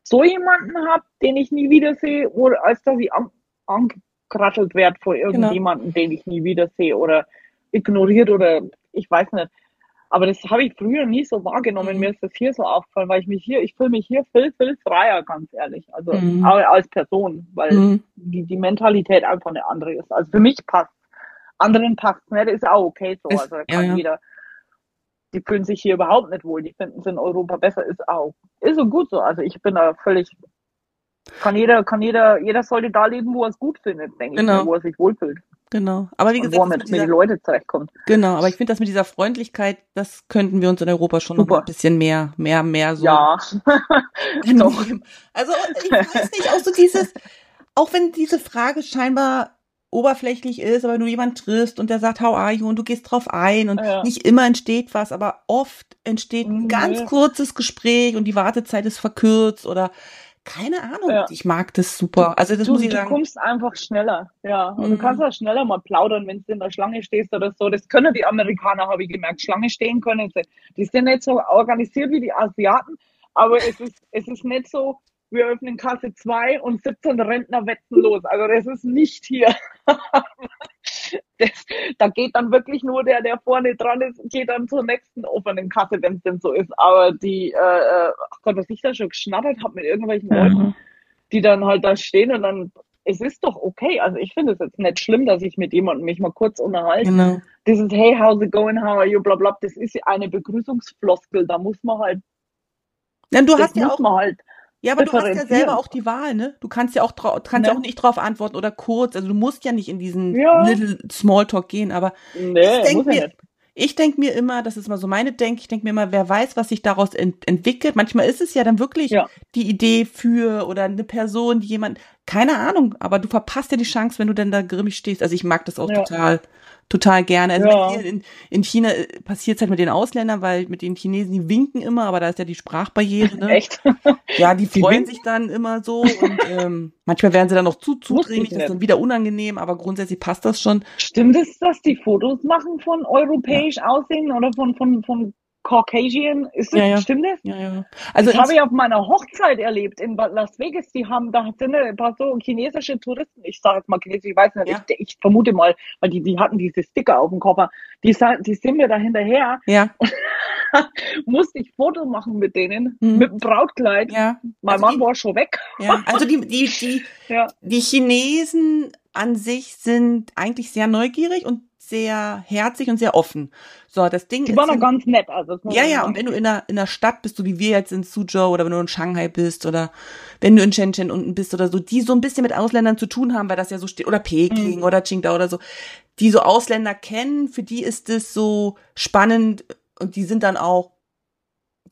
Speaker 2: so jemanden habe, den ich nie wiedersehe, oder als dass ich an, angekrattelt werde vor genau. irgendjemanden, genau. den ich nie wiedersehe oder ignoriert oder ich weiß nicht. Aber das habe ich früher nie so wahrgenommen. Mhm. Mir ist das hier so aufgefallen, weil ich mich hier, ich fühle mich hier viel, viel freier, ganz ehrlich. Also mhm. als Person, weil mhm. die, die Mentalität einfach eine andere ist. Also für mich passt. Anderen passt es nicht, ist auch okay so. also da kann ja, ja. jeder, die fühlen sich hier überhaupt nicht wohl, die finden es in Europa besser, ist auch, ist so gut so. Also ich bin da völlig, kann jeder, kann jeder, jeder sollte da leben, wo er es gut findet, denke genau. ich, wo er sich wohlfühlt.
Speaker 1: Genau. Aber wie gesagt,
Speaker 2: wo mit, mit die Leute zurechtkommt.
Speaker 1: Genau, aber ich finde das mit dieser Freundlichkeit, das könnten wir uns in Europa schon Super. noch ein bisschen mehr, mehr, mehr so.
Speaker 2: Ja.
Speaker 1: Also ich weiß nicht, auch so dieses, auch wenn diese Frage scheinbar oberflächlich ist, aber wenn du jemanden triffst und der sagt, how are you und du gehst drauf ein und ja. nicht immer entsteht was, aber oft entsteht ein ganz kurzes Gespräch und die Wartezeit ist verkürzt oder keine Ahnung. Ja. Ich mag das super. Also das
Speaker 2: du,
Speaker 1: muss ich
Speaker 2: du
Speaker 1: sagen.
Speaker 2: Du kommst einfach schneller. Ja. Und mhm. du kannst auch schneller mal plaudern, wenn du in der Schlange stehst oder so. Das können die Amerikaner, habe ich gemerkt. Schlange stehen können sie. Die sind nicht so organisiert wie die Asiaten, aber es ist, es ist nicht so, wir öffnen Kasse 2 und 17 Rentner wetten los. Also das ist nicht hier. das, da geht dann wirklich nur der, der vorne dran ist, geht dann zur nächsten offenen Kasse, wenn es denn so ist. Aber die, äh, äh, ach Gott, was ich da schon geschnattert habe mit irgendwelchen mhm. Leuten, die dann halt da stehen und dann, es ist doch okay. Also ich finde es jetzt nicht schlimm, dass ich mit jemandem mich mal kurz unterhalte. Genau. Dieses Hey, how's it going, how are you, bla bla, das ist eine Begrüßungsfloskel, da muss man halt
Speaker 1: ja, du hast ja auch, halt ja, aber du hast ja selber auch die Wahl, ne? Du kannst ja auch kannst ja. auch nicht drauf antworten oder kurz. Also du musst ja nicht in diesen ja. Little Smalltalk gehen, aber nee, ich denke mir, ich denk mir immer, das ist mal so meine Denk, ich denke mir immer, wer weiß, was sich daraus ent entwickelt. Manchmal ist es ja dann wirklich ja. die Idee für oder eine Person, die jemand, keine Ahnung, aber du verpasst ja die Chance, wenn du dann da grimmig stehst. Also ich mag das auch total total gerne. Also ja. in, in China äh, passiert es halt mit den Ausländern, weil mit den Chinesen, die winken immer, aber da ist ja die Sprachbarriere. Ne?
Speaker 2: Echt?
Speaker 1: Ja, die, die freuen winken? sich dann immer so und ähm, manchmal werden sie dann noch zu zudringlich, das ist dann wieder unangenehm, aber grundsätzlich passt das schon.
Speaker 2: Stimmt es, dass die Fotos machen von europäisch ja. aussehen oder von, von, von Caucasian, ist das, ja, ja. stimmt das?
Speaker 1: Ja, ja.
Speaker 2: Also das habe ich auf meiner Hochzeit erlebt in Las Vegas. Die haben, da sind ein paar so chinesische Touristen, ich sage jetzt mal chinesisch, ich weiß nicht, ja. ich, ich, vermute mal, weil die, die hatten diese Sticker auf dem Koffer. Die, die sind mir da hinterher.
Speaker 1: Ja.
Speaker 2: musste ich Foto machen mit denen, mhm. mit dem Brautkleid.
Speaker 1: Ja.
Speaker 2: Mein also Mann die, war schon weg.
Speaker 1: Ja, also die, die, die, die Chinesen an sich sind eigentlich sehr neugierig und sehr herzig und sehr offen. So, das Ding
Speaker 2: die ist. Die waren noch ganz nett, also.
Speaker 1: Ja, ja, und wenn du in einer, in einer Stadt bist, so wie wir jetzt in Suzhou oder wenn du in Shanghai bist oder wenn du in Shenzhen unten bist oder so, die so ein bisschen mit Ausländern zu tun haben, weil das ja so steht, oder Peking mhm. oder Qingdao oder so, die so Ausländer kennen, für die ist es so spannend und die sind dann auch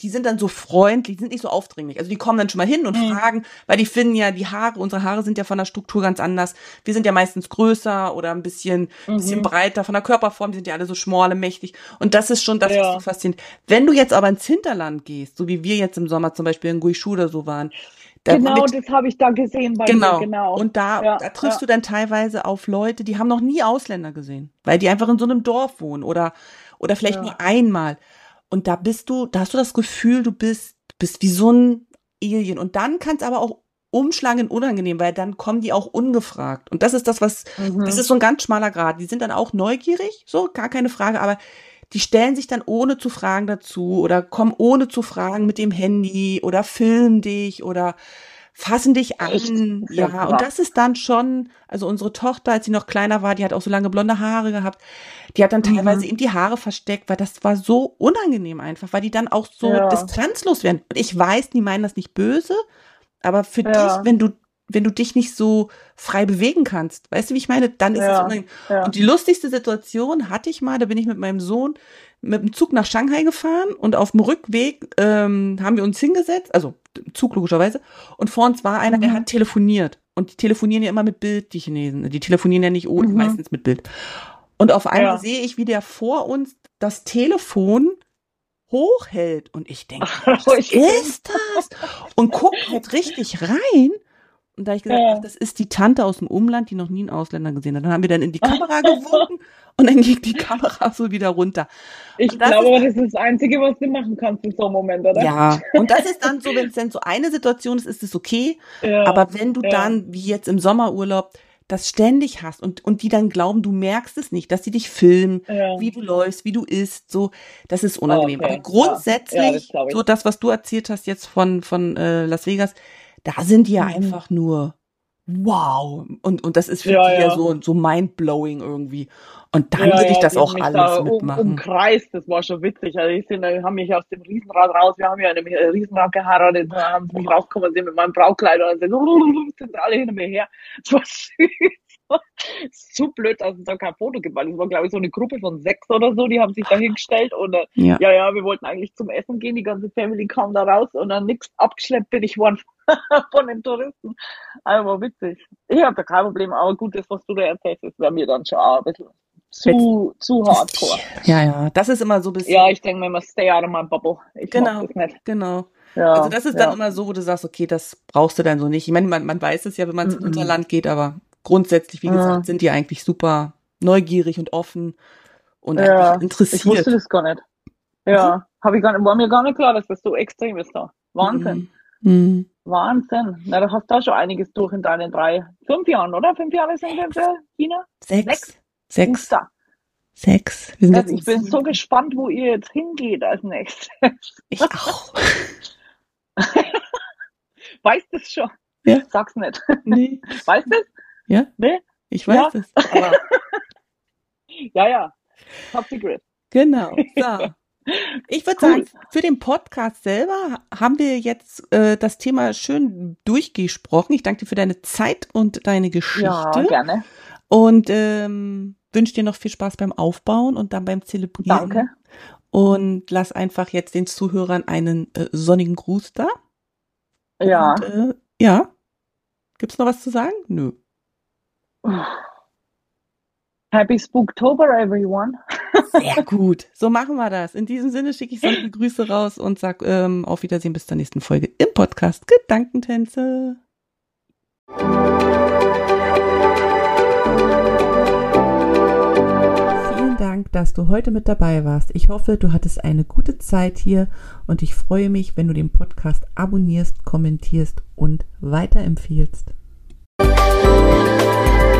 Speaker 1: die sind dann so freundlich, die sind nicht so aufdringlich. Also die kommen dann schon mal hin und mhm. fragen, weil die finden ja die Haare, unsere Haare sind ja von der Struktur ganz anders. Wir sind ja meistens größer oder ein bisschen, mhm. bisschen breiter von der Körperform, die sind ja alle so schmale, mächtig. Und das ist schon das, ja. was so faszinierend. Wenn du jetzt aber ins Hinterland gehst, so wie wir jetzt im Sommer zum Beispiel in Guishu oder so waren,
Speaker 2: da genau, mit, das habe ich da gesehen bei
Speaker 1: genau.
Speaker 2: Mir, genau.
Speaker 1: Und da, ja, da triffst ja. du dann teilweise auf Leute, die haben noch nie Ausländer gesehen, weil die einfach in so einem Dorf wohnen oder, oder vielleicht ja. nur einmal. Und da bist du, da hast du das Gefühl, du bist, bist wie so ein Alien. Und dann kann es aber auch umschlagen unangenehm, weil dann kommen die auch ungefragt. Und das ist das, was, mhm. das ist so ein ganz schmaler Grad. Die sind dann auch neugierig, so, gar keine Frage, aber die stellen sich dann ohne zu fragen dazu oder kommen ohne zu fragen mit dem Handy oder filmen dich oder fassen dich an. Echt? Ja, und das ist dann schon, also unsere Tochter, als sie noch kleiner war, die hat auch so lange blonde Haare gehabt, die hat dann mhm. teilweise eben die Haare versteckt, weil das war so unangenehm einfach, weil die dann auch so ja. distanzlos werden. Und ich weiß, die meinen das nicht böse, aber für ja. dich, wenn du wenn du dich nicht so frei bewegen kannst. Weißt du, wie ich meine? Dann ist ja, es unangenehm. Ja. Und die lustigste Situation hatte ich mal, da bin ich mit meinem Sohn mit dem Zug nach Shanghai gefahren und auf dem Rückweg ähm, haben wir uns hingesetzt, also Zug logischerweise, und vor uns war einer, mhm. der hat telefoniert. Und die telefonieren ja immer mit Bild, die Chinesen. Die telefonieren ja nicht ohne, mhm. meistens mit Bild. Und auf einmal ja. sehe ich, wie der vor uns das Telefon hochhält. Und ich denke, was ist das? Und guckt halt richtig rein. Und da ich gesagt, ja. ach, das ist die Tante aus dem Umland, die noch nie einen Ausländer gesehen hat. Dann haben wir dann in die Kamera gewunken und dann ging die Kamera so wieder runter.
Speaker 2: Ich das glaube, ist, das ist das Einzige, was du machen kannst in so einem Moment, oder?
Speaker 1: Ja, und das ist dann so, wenn es dann so eine Situation ist, ist es okay. Ja. Aber wenn du ja. dann, wie jetzt im Sommerurlaub, das ständig hast und, und die dann glauben, du merkst es nicht, dass sie dich filmen, wie du läufst, wie du isst, so, das ist unangenehm. Okay. Aber grundsätzlich, das so das, was du erzählt hast jetzt von, von äh, Las Vegas, da sind die ja mhm. einfach nur wow. Und, und das ist für ja, die ja, ja so, so mindblowing irgendwie. Und dann ja, würde ich das auch alles da mitmachen. Um,
Speaker 2: umkreist, das war schon witzig. Also ich sind, haben mich aus dem Riesenrad raus, wir haben ja in einem Riesenrad geheiratet, da haben sie mich rausgekommen, sind mit meinem Braukleid und sind, sind alle hinter mir her. Das war süß. so blöd, dass es da kein Foto gibt, weil es war, glaube ich, so eine Gruppe von sechs oder so, die haben sich da hingestellt und äh, ja. ja, ja, wir wollten eigentlich zum Essen gehen, die ganze Family kam da raus und dann nichts abgeschleppt bin ich worden von den Touristen. Also war witzig. Ich habe da kein Problem, aber gut, das, was du da erzählst, das wäre mir dann schon auch ein bisschen zu, zu hardcore.
Speaker 1: Ja, ja, das ist immer so ein bisschen.
Speaker 2: Ja, ich denke mir immer, stay out of my bubble. Ich
Speaker 1: genau, genau. Ja, also das ist dann immer so, wo du sagst, okay, das brauchst du dann so nicht. Ich meine, man, man weiß es ja, wenn man ins mm -mm. Unterland geht, aber grundsätzlich, wie ja. gesagt, sind die eigentlich super neugierig und offen und ja, interessiert.
Speaker 2: Ich wusste das gar nicht. Ja, mhm. habe ich gar nicht, war mir gar nicht klar, dass das so extrem ist da. Wahnsinn. Mhm. mhm. Wahnsinn. Na, da hast du auch schon einiges durch in deinen drei, fünf Jahren, oder? Fünf Jahre sind wir für China?
Speaker 1: Sechs. Sechs. Sechs. Sechs. Wir sind
Speaker 2: also ich bin so gespannt, wo ihr jetzt hingeht als nächstes.
Speaker 1: Ich auch.
Speaker 2: weißt du es schon?
Speaker 1: Ja.
Speaker 2: Sag's nicht.
Speaker 1: Nee.
Speaker 2: Weißt du es?
Speaker 1: Ja?
Speaker 2: Nee?
Speaker 1: Ich weiß es.
Speaker 2: Ja. ja, ja. Top secret.
Speaker 1: Genau. So. Ich würde cool. sagen, für den Podcast selber haben wir jetzt äh, das Thema schön durchgesprochen. Ich danke dir für deine Zeit und deine Geschichte. Ja,
Speaker 2: gerne.
Speaker 1: Und ähm, wünsche dir noch viel Spaß beim Aufbauen und dann beim Zelebrieren.
Speaker 2: Danke.
Speaker 1: Und lass einfach jetzt den Zuhörern einen äh, sonnigen Gruß da.
Speaker 2: Ja.
Speaker 1: Und, äh, ja. Gibt's noch was zu sagen? Nö.
Speaker 2: Happy Spooktober, everyone.
Speaker 1: Sehr gut. So machen wir das. In diesem Sinne schicke ich sonnige Grüße raus und sag ähm, auf Wiedersehen bis zur nächsten Folge im Podcast Gedankentänze. Vielen Dank, dass du heute mit dabei warst. Ich hoffe, du hattest eine gute Zeit hier und ich freue mich, wenn du den Podcast abonnierst, kommentierst und weiterempfiehlst. Música